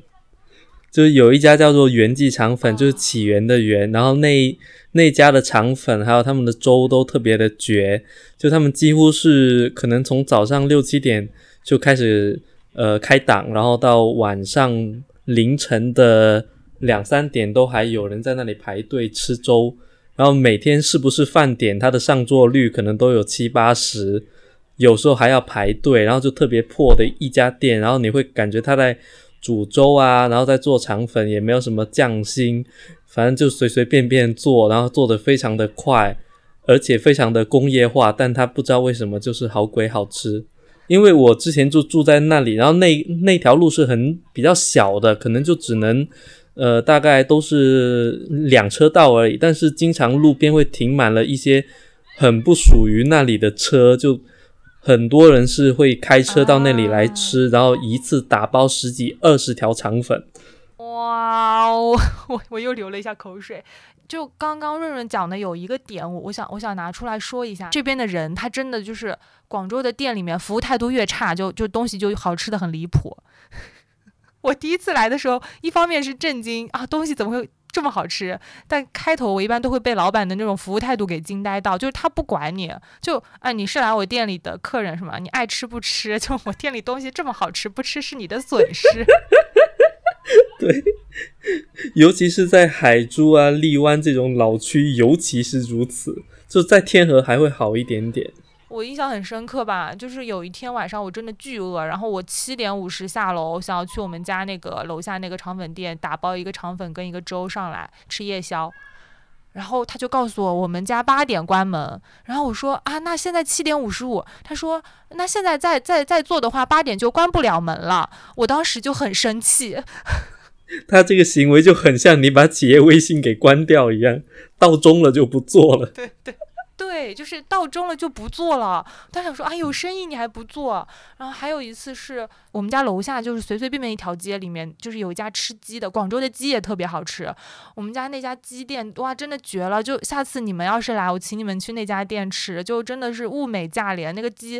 就是有一家叫做元记肠粉，就是起源的源，然后那那家的肠粉还有他们的粥都特别的绝，就他们几乎是可能从早上六七点就开始呃开档，然后到晚上凌晨的两三点都还有人在那里排队吃粥，然后每天是不是饭点，它的上座率可能都有七八十，有时候还要排队，然后就特别破的一家店，然后你会感觉他在。煮粥啊，然后再做肠粉，也没有什么匠心，反正就随随便便做，然后做的非常的快，而且非常的工业化。但他不知道为什么就是好鬼好吃，因为我之前就住在那里，然后那那条路是很比较小的，可能就只能呃大概都是两车道而已，但是经常路边会停满了一些很不属于那里的车，就。很多人是会开车到那里来吃，然后一次打包十几、二十条肠粉。哇哦，[laughs] 我我又流了一下口水。就刚刚润润讲的有一个点，我我想我想拿出来说一下。这边的人他真的就是广州的店里面服务态度越差，就就东西就好吃的很离谱。[laughs] 我第一次来的时候，一方面是震惊啊，东西怎么会这么好吃？但开头我一般都会被老板的那种服务态度给惊呆到，就是他不管你就啊，你是来我店里的客人是吗？你爱吃不吃？[laughs] 就我店里东西这么好吃，不吃是你的损失。[laughs] 对，尤其是在海珠啊、荔湾这种老区，尤其是如此。就在天河还会好一点点。我印象很深刻吧，就是有一天晚上我真的巨饿，然后我七点五十下楼，想要去我们家那个楼下那个肠粉店打包一个肠粉跟一个粥上来吃夜宵，然后他就告诉我我们家八点关门，然后我说啊，那现在七点五十五，他说那现在再再再做的话，八点就关不了门了，我当时就很生气。[laughs] 他这个行为就很像你把企业微信给关掉一样，到钟了就不做了。对对。对，就是到钟了就不做了。他想说啊，有生意你还不做？然后还有一次是我们家楼下，就是随随便便一条街里面，就是有一家吃鸡的，广州的鸡也特别好吃。我们家那家鸡店哇，真的绝了！就下次你们要是来，我请你们去那家店吃，就真的是物美价廉。那个鸡，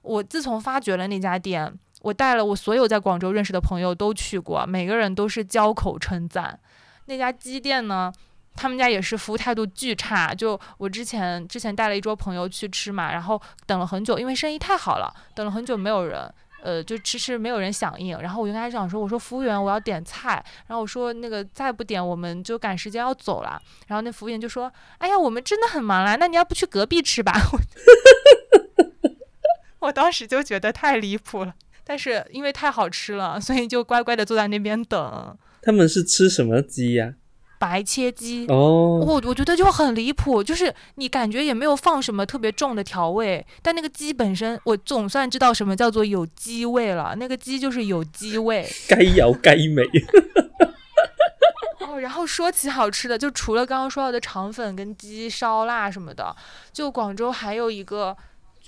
我自从发掘了那家店，我带了我所有在广州认识的朋友都去过，每个人都是交口称赞。那家鸡店呢？他们家也是服务态度巨差，就我之前之前带了一桌朋友去吃嘛，然后等了很久，因为生意太好了，等了很久没有人，呃，就迟迟没有人响应，然后我就跟他讲说，我说服务员我要点菜，然后我说那个再不点我们就赶时间要走了，然后那服务员就说，哎呀，我们真的很忙啦，那你要不去隔壁吃吧？我当时就觉得太离谱了，但是因为太好吃了，所以就乖乖的坐在那边等。他们是吃什么鸡呀？白切鸡哦，我我觉得就很离谱，就是你感觉也没有放什么特别重的调味，但那个鸡本身，我总算知道什么叫做有鸡味了。那个鸡就是有鸡味，该有该美。[laughs] 哦，然后说起好吃的，就除了刚刚说到的肠粉跟鸡烧腊什么的，就广州还有一个。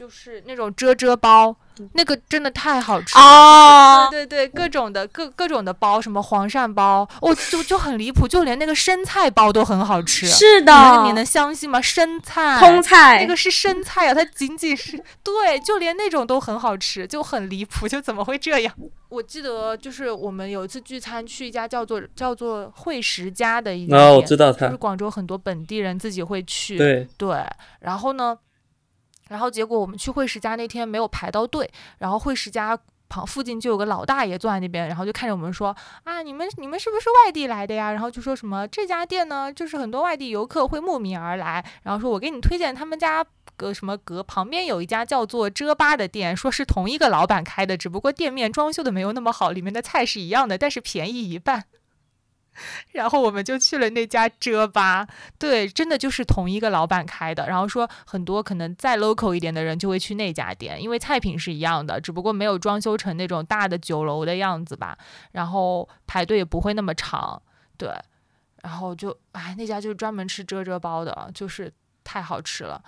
就是那种遮遮包，那个真的太好吃了。对对对，各种的各各种的包，什么黄鳝包，哦，就就很离谱，就连那个生菜包都很好吃。是的，你能相信吗？生菜，通菜，那个是生菜啊，它仅仅是对，就连那种都很好吃，就很离谱，就怎么会这样？我记得就是我们有一次聚餐，去一家叫做叫做惠食家的一家店，我知道它，就是广州很多本地人自己会去。对对，然后呢？然后结果我们去惠食家那天没有排到队，然后惠食家旁附近就有个老大爷坐在那边，然后就看着我们说啊，你们你们是不是外地来的呀？然后就说什么这家店呢，就是很多外地游客会慕名而来，然后说我给你推荐他们家隔什么隔旁边有一家叫做遮巴的店，说是同一个老板开的，只不过店面装修的没有那么好，里面的菜是一样的，但是便宜一半。然后我们就去了那家遮吧，对，真的就是同一个老板开的。然后说很多可能再 local 一点的人就会去那家店，因为菜品是一样的，只不过没有装修成那种大的酒楼的样子吧。然后排队也不会那么长，对。然后就哎，那家就是专门吃遮遮包的，就是太好吃了。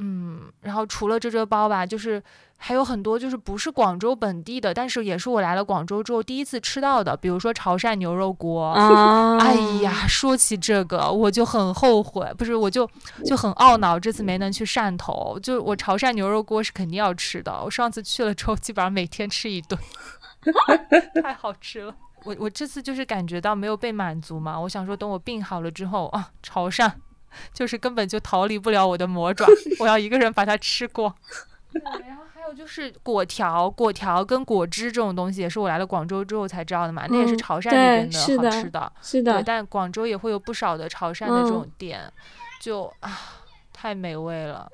嗯，然后除了这这包吧，就是还有很多就是不是广州本地的，但是也是我来了广州之后第一次吃到的，比如说潮汕牛肉锅。哎呀，说起这个我就很后悔，不是我就就很懊恼，这次没能去汕头。就我潮汕牛肉锅是肯定要吃的，我上次去了之后基本上每天吃一顿，[laughs] 太好吃了。我我这次就是感觉到没有被满足嘛，我想说等我病好了之后啊，潮汕。就是根本就逃离不了我的魔爪，[laughs] 我要一个人把它吃光。然后还有就是果条，果条跟果汁这种东西也是我来了广州之后才知道的嘛，那也是潮汕那边的好吃的，是的。但广州也会有不少的潮汕的这种店，就啊，太美味了。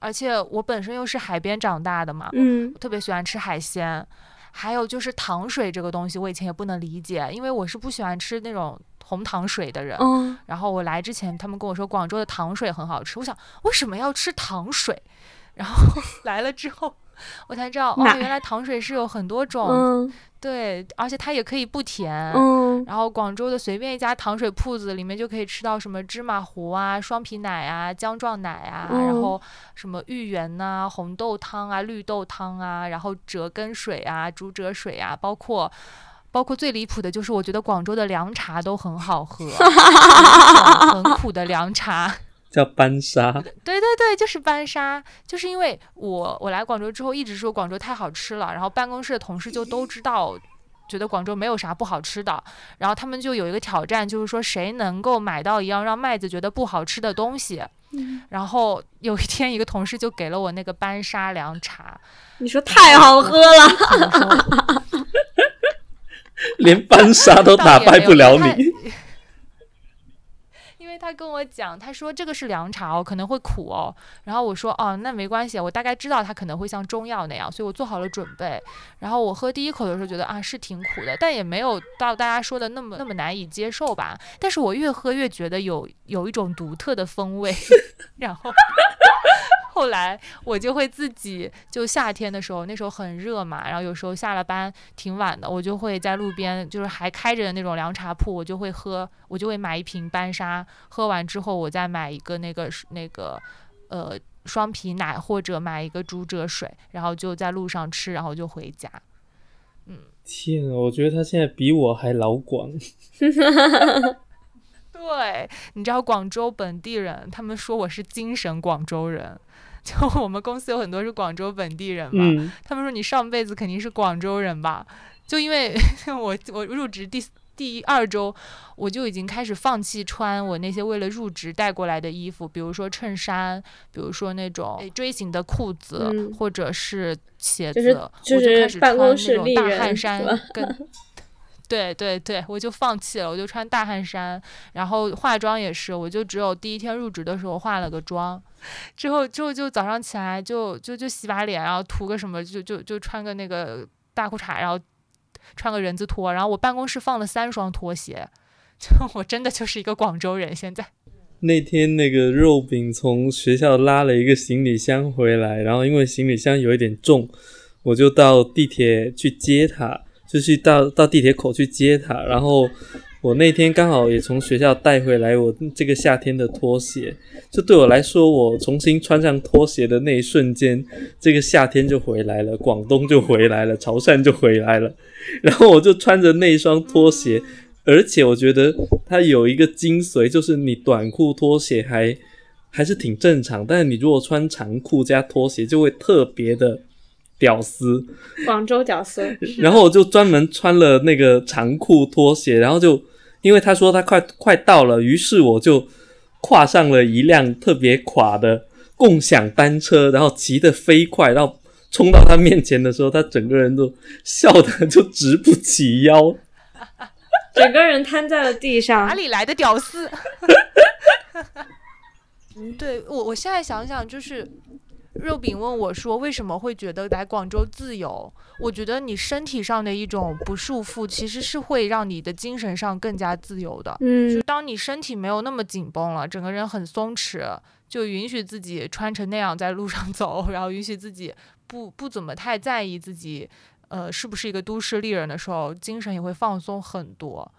而且我本身又是海边长大的嘛，嗯，特别喜欢吃海鲜。还有就是糖水这个东西，我以前也不能理解，因为我是不喜欢吃那种。红糖水的人，然后我来之前，他们跟我说广州的糖水很好吃。我想为什么要吃糖水？[laughs] 然后 [laughs] 来了之后，我才知道哦，原来糖水是有很多种，对，而且它也可以不甜。然后广州的随便一家糖水铺子里面就可以吃到什么芝麻糊啊、双皮奶啊、姜撞奶啊，然后什么芋圆呐、红豆汤啊、绿豆汤啊，然后折根水啊、竹蔗水啊，包括。包括最离谱的就是，我觉得广州的凉茶都很好喝，[laughs] 很苦的凉茶，[laughs] 叫班沙。对对对，就是班沙，就是因为我我来广州之后一直说广州太好吃了，然后办公室的同事就都知道，觉得广州没有啥不好吃的，然后他们就有一个挑战，就是说谁能够买到一样让麦子觉得不好吃的东西。然后有一天，一个同事就给了我那个班沙凉茶，你说太好喝了，[laughs] [laughs] 连班沙都打败不了你。[laughs] 因为他跟我讲，他说这个是凉茶哦，可能会苦哦。然后我说哦，那没关系，我大概知道它可能会像中药那样，所以我做好了准备。然后我喝第一口的时候觉得啊是挺苦的，但也没有到大家说的那么那么难以接受吧。但是我越喝越觉得有有一种独特的风味，[laughs] 然后。后来我就会自己，就夏天的时候，那时候很热嘛，然后有时候下了班挺晚的，我就会在路边，就是还开着的那种凉茶铺，我就会喝，我就会买一瓶班沙，喝完之后我再买一个那个那个呃双皮奶或者买一个竹蔗水，然后就在路上吃，然后就回家。嗯，天啊，我觉得他现在比我还老广。[laughs] 对，你知道广州本地人，他们说我是精神广州人。就我们公司有很多是广州本地人嘛，他们说你上辈子肯定是广州人吧？就因为 [laughs] 我我入职第第二周，我就已经开始放弃穿我那些为了入职带过来的衣服，比如说衬衫，比如说那种锥形的裤子，或者是鞋子，我就开始穿那种大汗衫跟。对对对，我就放弃了，我就穿大汗衫，然后化妆也是，我就只有第一天入职的时候化了个妆，之后之后就早上起来就就就洗把脸，然后涂个什么，就就就穿个那个大裤衩，然后穿个人字拖，然后我办公室放了三双拖鞋，就 [laughs] 我真的就是一个广州人。现在那天那个肉饼从学校拉了一个行李箱回来，然后因为行李箱有一点重，我就到地铁去接他。就去到到地铁口去接他，然后我那天刚好也从学校带回来我这个夏天的拖鞋，就对我来说，我重新穿上拖鞋的那一瞬间，这个夏天就回来了，广东就回来了，潮汕就回来了，然后我就穿着那一双拖鞋，而且我觉得它有一个精髓，就是你短裤拖鞋还还是挺正常，但是你如果穿长裤加拖鞋，就会特别的。屌丝，广州屌丝。[laughs] 然后我就专门穿了那个长裤拖鞋，然后就因为他说他快快到了，于是我就跨上了一辆特别垮的共享单车，然后骑得飞快，然后冲到他面前的时候，他整个人都笑得就直不起腰，整个人瘫在了地上。哪里来的屌丝？[laughs] 嗯对我，我现在想想就是。肉饼问我说：“为什么会觉得来广州自由？”我觉得你身体上的一种不束缚，其实是会让你的精神上更加自由的。嗯，就当你身体没有那么紧绷了，整个人很松弛，就允许自己穿成那样在路上 [laughs] 走，然后允许自己不不怎么太在意自己，呃，是不是一个都市丽人的时候，精神也会放松很多。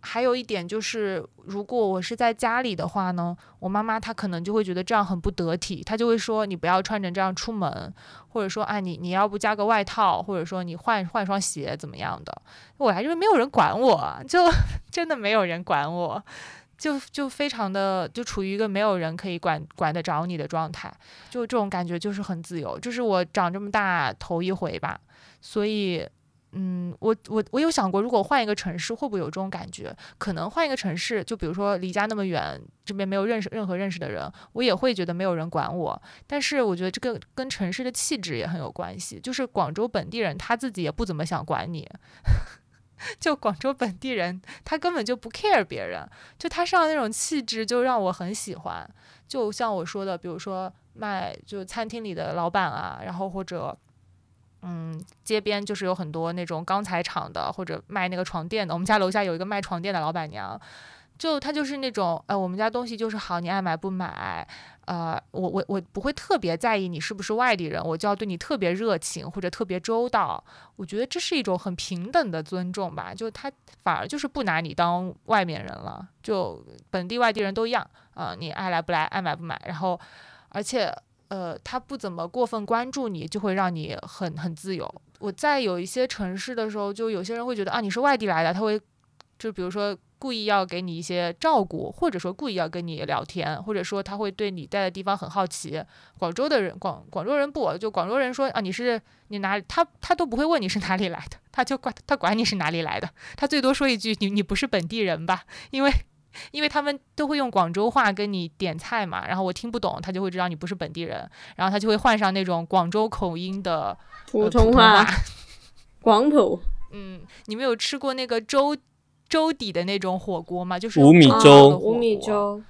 还有一点就是，如果我是在家里的话呢，我妈妈她可能就会觉得这样很不得体，她就会说你不要穿成这样出门，或者说啊你你要不加个外套，或者说你换换双鞋怎么样的。我还因为没有人管我，就真的没有人管我，就就非常的就处于一个没有人可以管管得着你的状态，就这种感觉就是很自由，就是我长这么大头一回吧，所以。嗯，我我我有想过，如果换一个城市，会不会有这种感觉？可能换一个城市，就比如说离家那么远，这边没有认识任何认识的人，我也会觉得没有人管我。但是我觉得这个跟城市的气质也很有关系。就是广州本地人他自己也不怎么想管你，[laughs] 就广州本地人他根本就不 care 别人，就他上的那种气质就让我很喜欢。就像我说的，比如说卖就餐厅里的老板啊，然后或者。嗯，街边就是有很多那种钢材厂的，或者卖那个床垫的。我们家楼下有一个卖床垫的老板娘，就她就是那种，呃，我们家东西就是好，你爱买不买，呃，我我我不会特别在意你是不是外地人，我就要对你特别热情或者特别周到。我觉得这是一种很平等的尊重吧，就他反而就是不拿你当外面人了，就本地外地人都一样，啊，你爱来不来，爱买不买，然后而且。呃，他不怎么过分关注你，就会让你很很自由。我在有一些城市的时候，就有些人会觉得啊，你是外地来的，他会就比如说故意要给你一些照顾，或者说故意要跟你聊天，或者说他会对你待的地方很好奇。广州的人，广广州人不就广州人说啊，你是你哪里，他他都不会问你是哪里来的，他就管他管你是哪里来的，他最多说一句你你不是本地人吧，因为。因为他们都会用广州话跟你点菜嘛，然后我听不懂，他就会知道你不是本地人，然后他就会换上那种广州口音的普通话，广普。嗯，你们有吃过那个粥粥底的那种火锅吗？就是五米粥，五米粥。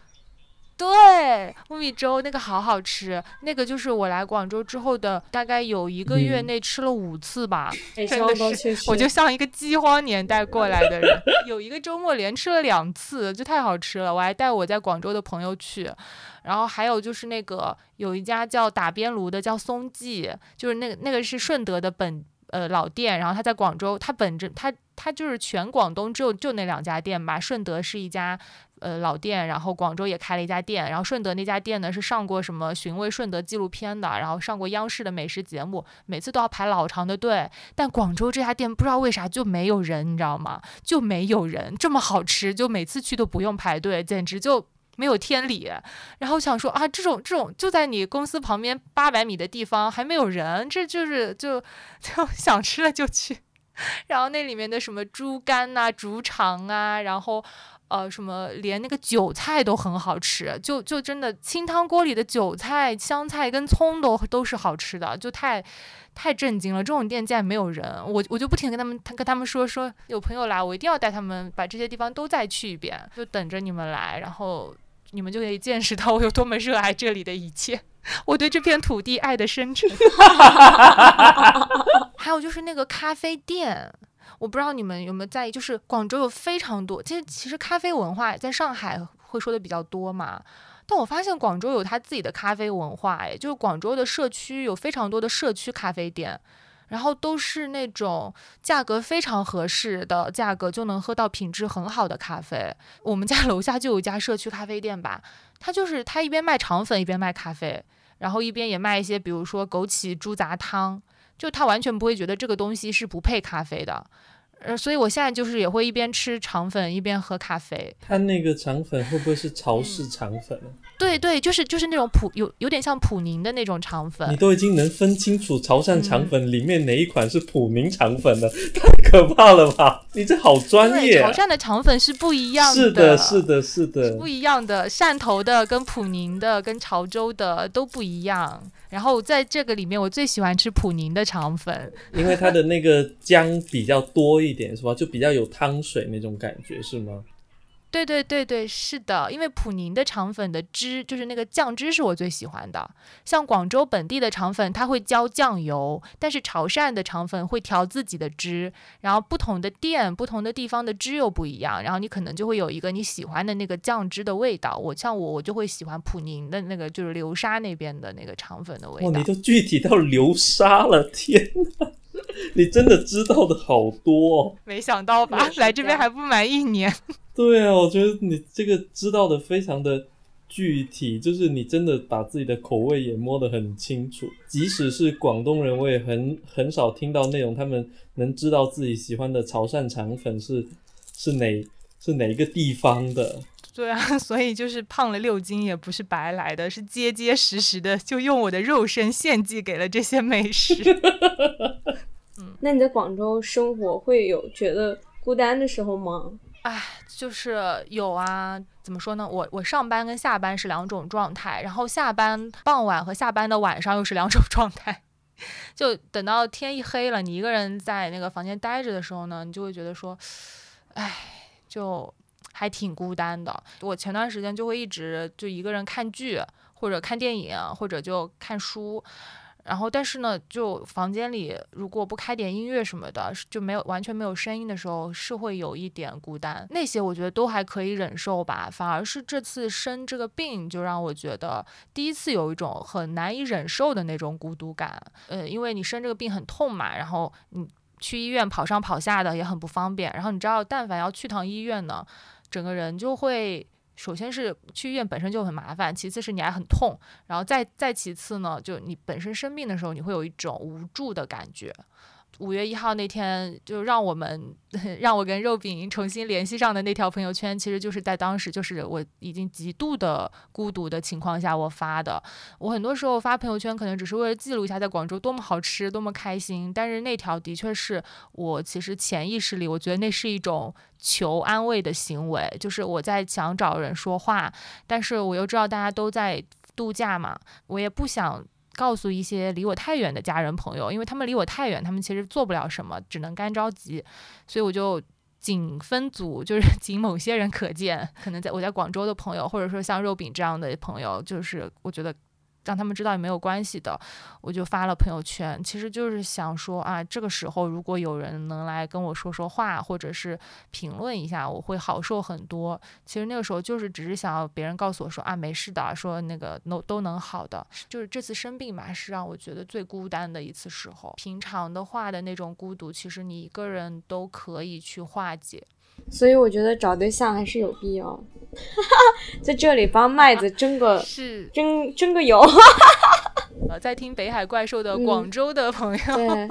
对，木米粥那个好好吃，那个就是我来广州之后的大概有一个月内吃了五次吧，真的是，我就像一个饥荒年代过来的人，有一个周末连吃了两次，就太好吃了。我还带我在广州的朋友去，然后还有就是那个有一家叫打边炉的，叫松记，就是那个那个是顺德的本呃老店，然后他在广州，他本着他他就是全广东只有就那两家店吧，顺德是一家。呃，老店，然后广州也开了一家店，然后顺德那家店呢是上过什么寻味顺德纪录片的，然后上过央视的美食节目，每次都要排老长的队。但广州这家店不知道为啥就没有人，你知道吗？就没有人，这么好吃，就每次去都不用排队，简直就没有天理。然后想说啊，这种这种就在你公司旁边八百米的地方还没有人，这就是就就想吃了就去。[laughs] 然后那里面的什么猪肝呐、猪肠啊，然后。呃，什么连那个韭菜都很好吃，就就真的清汤锅里的韭菜、香菜跟葱都都是好吃的，就太太震惊了。这种店竟然没有人，我我就不停跟他们跟他们说说，有朋友来，我一定要带他们把这些地方都再去一遍，就等着你们来，然后你们就可以见识到我有多么热爱这里的一切，我对这片土地爱的深沉。[laughs] 还有就是那个咖啡店。我不知道你们有没有在意，就是广州有非常多，其实其实咖啡文化在上海会说的比较多嘛，但我发现广州有它自己的咖啡文化，哎，就是广州的社区有非常多的社区咖啡店，然后都是那种价格非常合适的价格就能喝到品质很好的咖啡。我们家 [laughs] 楼下就有一家社区咖啡店吧，它就是它一边卖肠粉一边卖咖啡，然后一边也卖一些比如说枸杞猪杂汤。就他完全不会觉得这个东西是不配咖啡的，呃，所以我现在就是也会一边吃肠粉一边喝咖啡。他那个肠粉会不会是潮式肠粉？对对，就是就是那种普有有点像普宁的那种肠粉。你都已经能分清楚潮汕肠粉里面哪一款是普宁肠粉了，太可怕了吧？你这好专业。潮汕的肠粉是不一样的。是的，是的，是的，不一样的。汕头的跟普宁的跟潮州的都不一样。然后在这个里面，我最喜欢吃普宁的肠粉，[laughs] 因为它的那个姜比较多一点，是吧？就比较有汤水那种感觉，是吗？对对对对，是的，因为普宁的肠粉的汁就是那个酱汁是我最喜欢的。像广州本地的肠粉，它会浇酱油，但是潮汕的肠粉会调自己的汁。然后不同的店、不同的地方的汁又不一样，然后你可能就会有一个你喜欢的那个酱汁的味道。我像我，我就会喜欢普宁的那个，就是流沙那边的那个肠粉的味道。哦，你都具体到流沙了，天呐！你真的知道的好多，没想到吧？来这边还不满一年。对啊，我觉得你这个知道的非常的具体，就是你真的把自己的口味也摸得很清楚。即使是广东人，我也很很少听到那种他们能知道自己喜欢的潮汕肠粉是 [laughs] 是哪是哪一个地方的。对啊，[laughs] 所以就是胖了六斤也不是白来的，是结结实实的，就用我的肉身献祭给了这些美食。嗯，[laughs] 那你在广州生活会有觉得孤单的时候吗？唉，就是有啊，怎么说呢？我我上班跟下班是两种状态，然后下班傍晚和下班的晚上又是两种状态。[laughs] 就等到天一黑了，你一个人在那个房间待着的时候呢，你就会觉得说，唉，就还挺孤单的。我前段时间就会一直就一个人看剧，或者看电影，或者就看书。然后，但是呢，就房间里如果不开点音乐什么的，就没有完全没有声音的时候，是会有一点孤单。那些我觉得都还可以忍受吧，反而是这次生这个病，就让我觉得第一次有一种很难以忍受的那种孤独感。呃，因为你生这个病很痛嘛，然后你去医院跑上跑下的也很不方便。然后你知道，但凡要去趟医院呢，整个人就会。首先是去医院本身就很麻烦，其次是你还很痛，然后再再其次呢，就你本身生病的时候，你会有一种无助的感觉。五月一号那天，就让我们 [laughs] 让我跟肉饼重新联系上的那条朋友圈，其实就是在当时，就是我已经极度的孤独的情况下我发的。我很多时候发朋友圈，可能只是为了记录一下在广州多么好吃，多么开心。但是那条的确是我其实潜意识里，我觉得那是一种求安慰的行为，就是我在想找人说话，但是我又知道大家都在度假嘛，我也不想。告诉一些离我太远的家人朋友，因为他们离我太远，他们其实做不了什么，只能干着急，所以我就仅分组，就是 [laughs] 仅某些人可见，可能在我在广州的朋友，或者说像肉饼这样的朋友，就是我觉得。让他们知道也没有关系的，我就发了朋友圈，其实就是想说啊，这个时候如果有人能来跟我说说话，或者是评论一下，我会好受很多。其实那个时候就是只是想要别人告诉我说啊，没事的，说那个都都能好的。就是这次生病嘛，是让我觉得最孤单的一次时候。平常的话的那种孤独，其实你一个人都可以去化解。所以我觉得找对象还是有必要，[laughs] 在这里帮麦子争个 [laughs] 是争争个友。呃，在听北海怪兽的广州的朋友，对，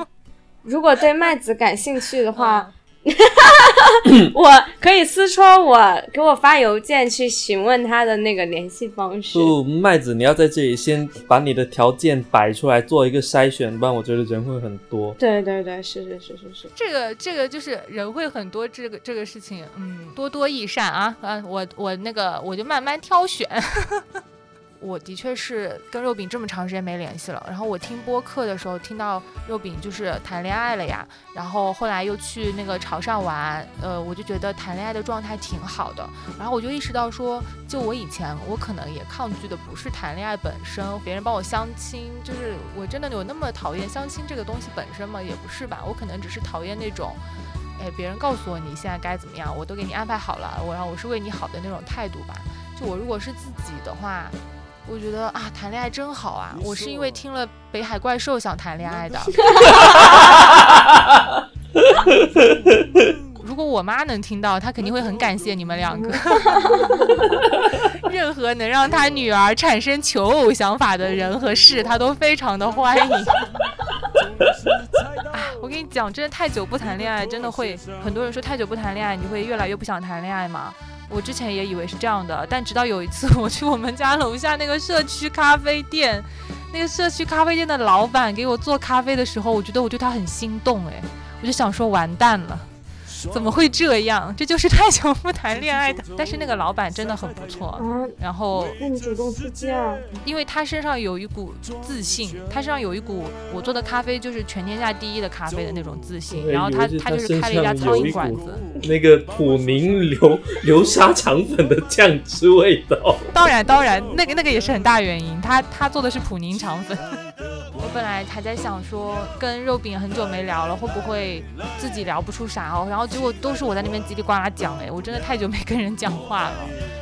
如果对麦子感兴趣的话。[laughs] [laughs] 我可以私戳我，给我发邮件去询问他的那个联系方式。不，麦子，你要在这里先把你的条件摆出来，做一个筛选，不然我觉得人会很多。对对对，是是是是是。这个这个就是人会很多，这个这个事情，嗯，多多益善啊啊！我我那个我就慢慢挑选。[laughs] 我的确是跟肉饼这么长时间没联系了，然后我听播客的时候听到肉饼就是谈恋爱了呀，然后后来又去那个潮汕玩，呃，我就觉得谈恋爱的状态挺好的，然后我就意识到说，就我以前我可能也抗拒的不是谈恋爱本身，别人帮我相亲，就是我真的有那么讨厌相亲这个东西本身吗？也不是吧，我可能只是讨厌那种，哎，别人告诉我你现在该怎么样，我都给你安排好了，我然后我是为你好的那种态度吧。就我如果是自己的话。我觉得啊，谈恋爱真好啊！我是因为听了《北海怪兽》想谈恋爱的。[laughs] 如果我妈能听到，她肯定会很感谢你们两个。[laughs] 任何能让她女儿产生求偶想法的人和事，她都非常的欢迎。哎，我跟你讲，真的太久不谈恋爱，真的会很多人说太久不谈恋爱，你会越来越不想谈恋爱吗？我之前也以为是这样的，但直到有一次 [laughs] 我去我们家楼下那个社区咖啡店，那个社区咖啡店的老板给我做咖啡的时候，我觉得我对他很心动，哎，我就想说完蛋了。怎么会这样？这就是 [laughs] 太久不谈恋爱的。但是那个老板真的很不错。嗯，然后那你主动出击啊？因为他身上有一股自信，他身上有一股我做的咖啡就是全天下第一的咖啡的那种自信。然后他他就是开了一家苍蝇馆子，那个普宁流流沙肠粉的酱汁味道。当然当然，那个那个也是很大原因。他他做的是普宁肠粉。我本来还在想说，跟肉饼很久没聊了，会不会自己聊不出啥哦？然后结果都是我在那边叽里呱啦讲，哎，我真的太久没跟人讲话了，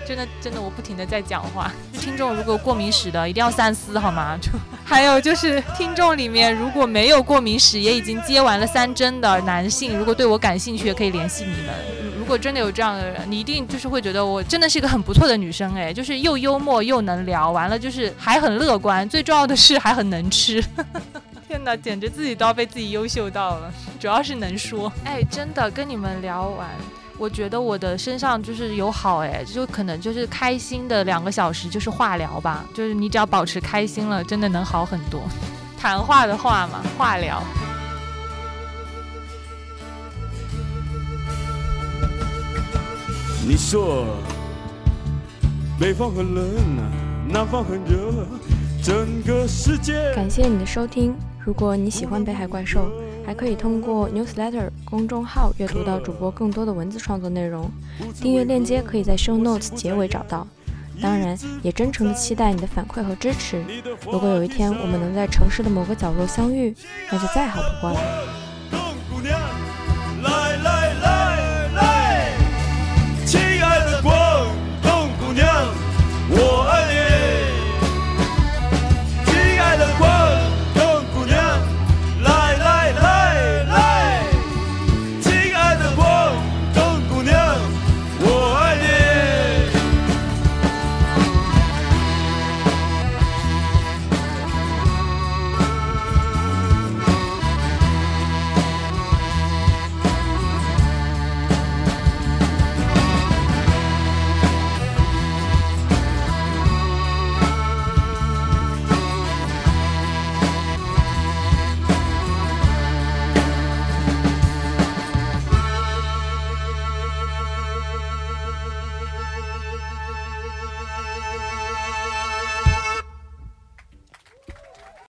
真的真的我不停的在讲话。听众如果过敏史的，一定要三思好吗？就还有就是听众里面如果没有过敏史，也已经接完了三针的男性，如果对我感兴趣，也可以联系你们。如果真的有这样的人，你一定就是会觉得我真的是一个很不错的女生哎，就是又幽默又能聊，完了就是还很乐观，最重要的是还很能吃。[laughs] 天哪，简直自己都要被自己优秀到了，主要是能说。哎，真的跟你们聊完，我觉得我的身上就是有好哎，就可能就是开心的两个小时就是化疗吧，就是你只要保持开心了，真的能好很多。谈话的话嘛，化疗。你说北方很冷，南方很热，整个世界。感谢你的收听。如果你喜欢北海怪兽，还可以通过 newsletter 公众号阅读到主播更多的文字创作内容。订阅链接可以在 show notes 结尾找到。当然，也真诚的期待你的反馈和支持。如果有一天我们能在城市的某个角落相遇，那就再好不过了。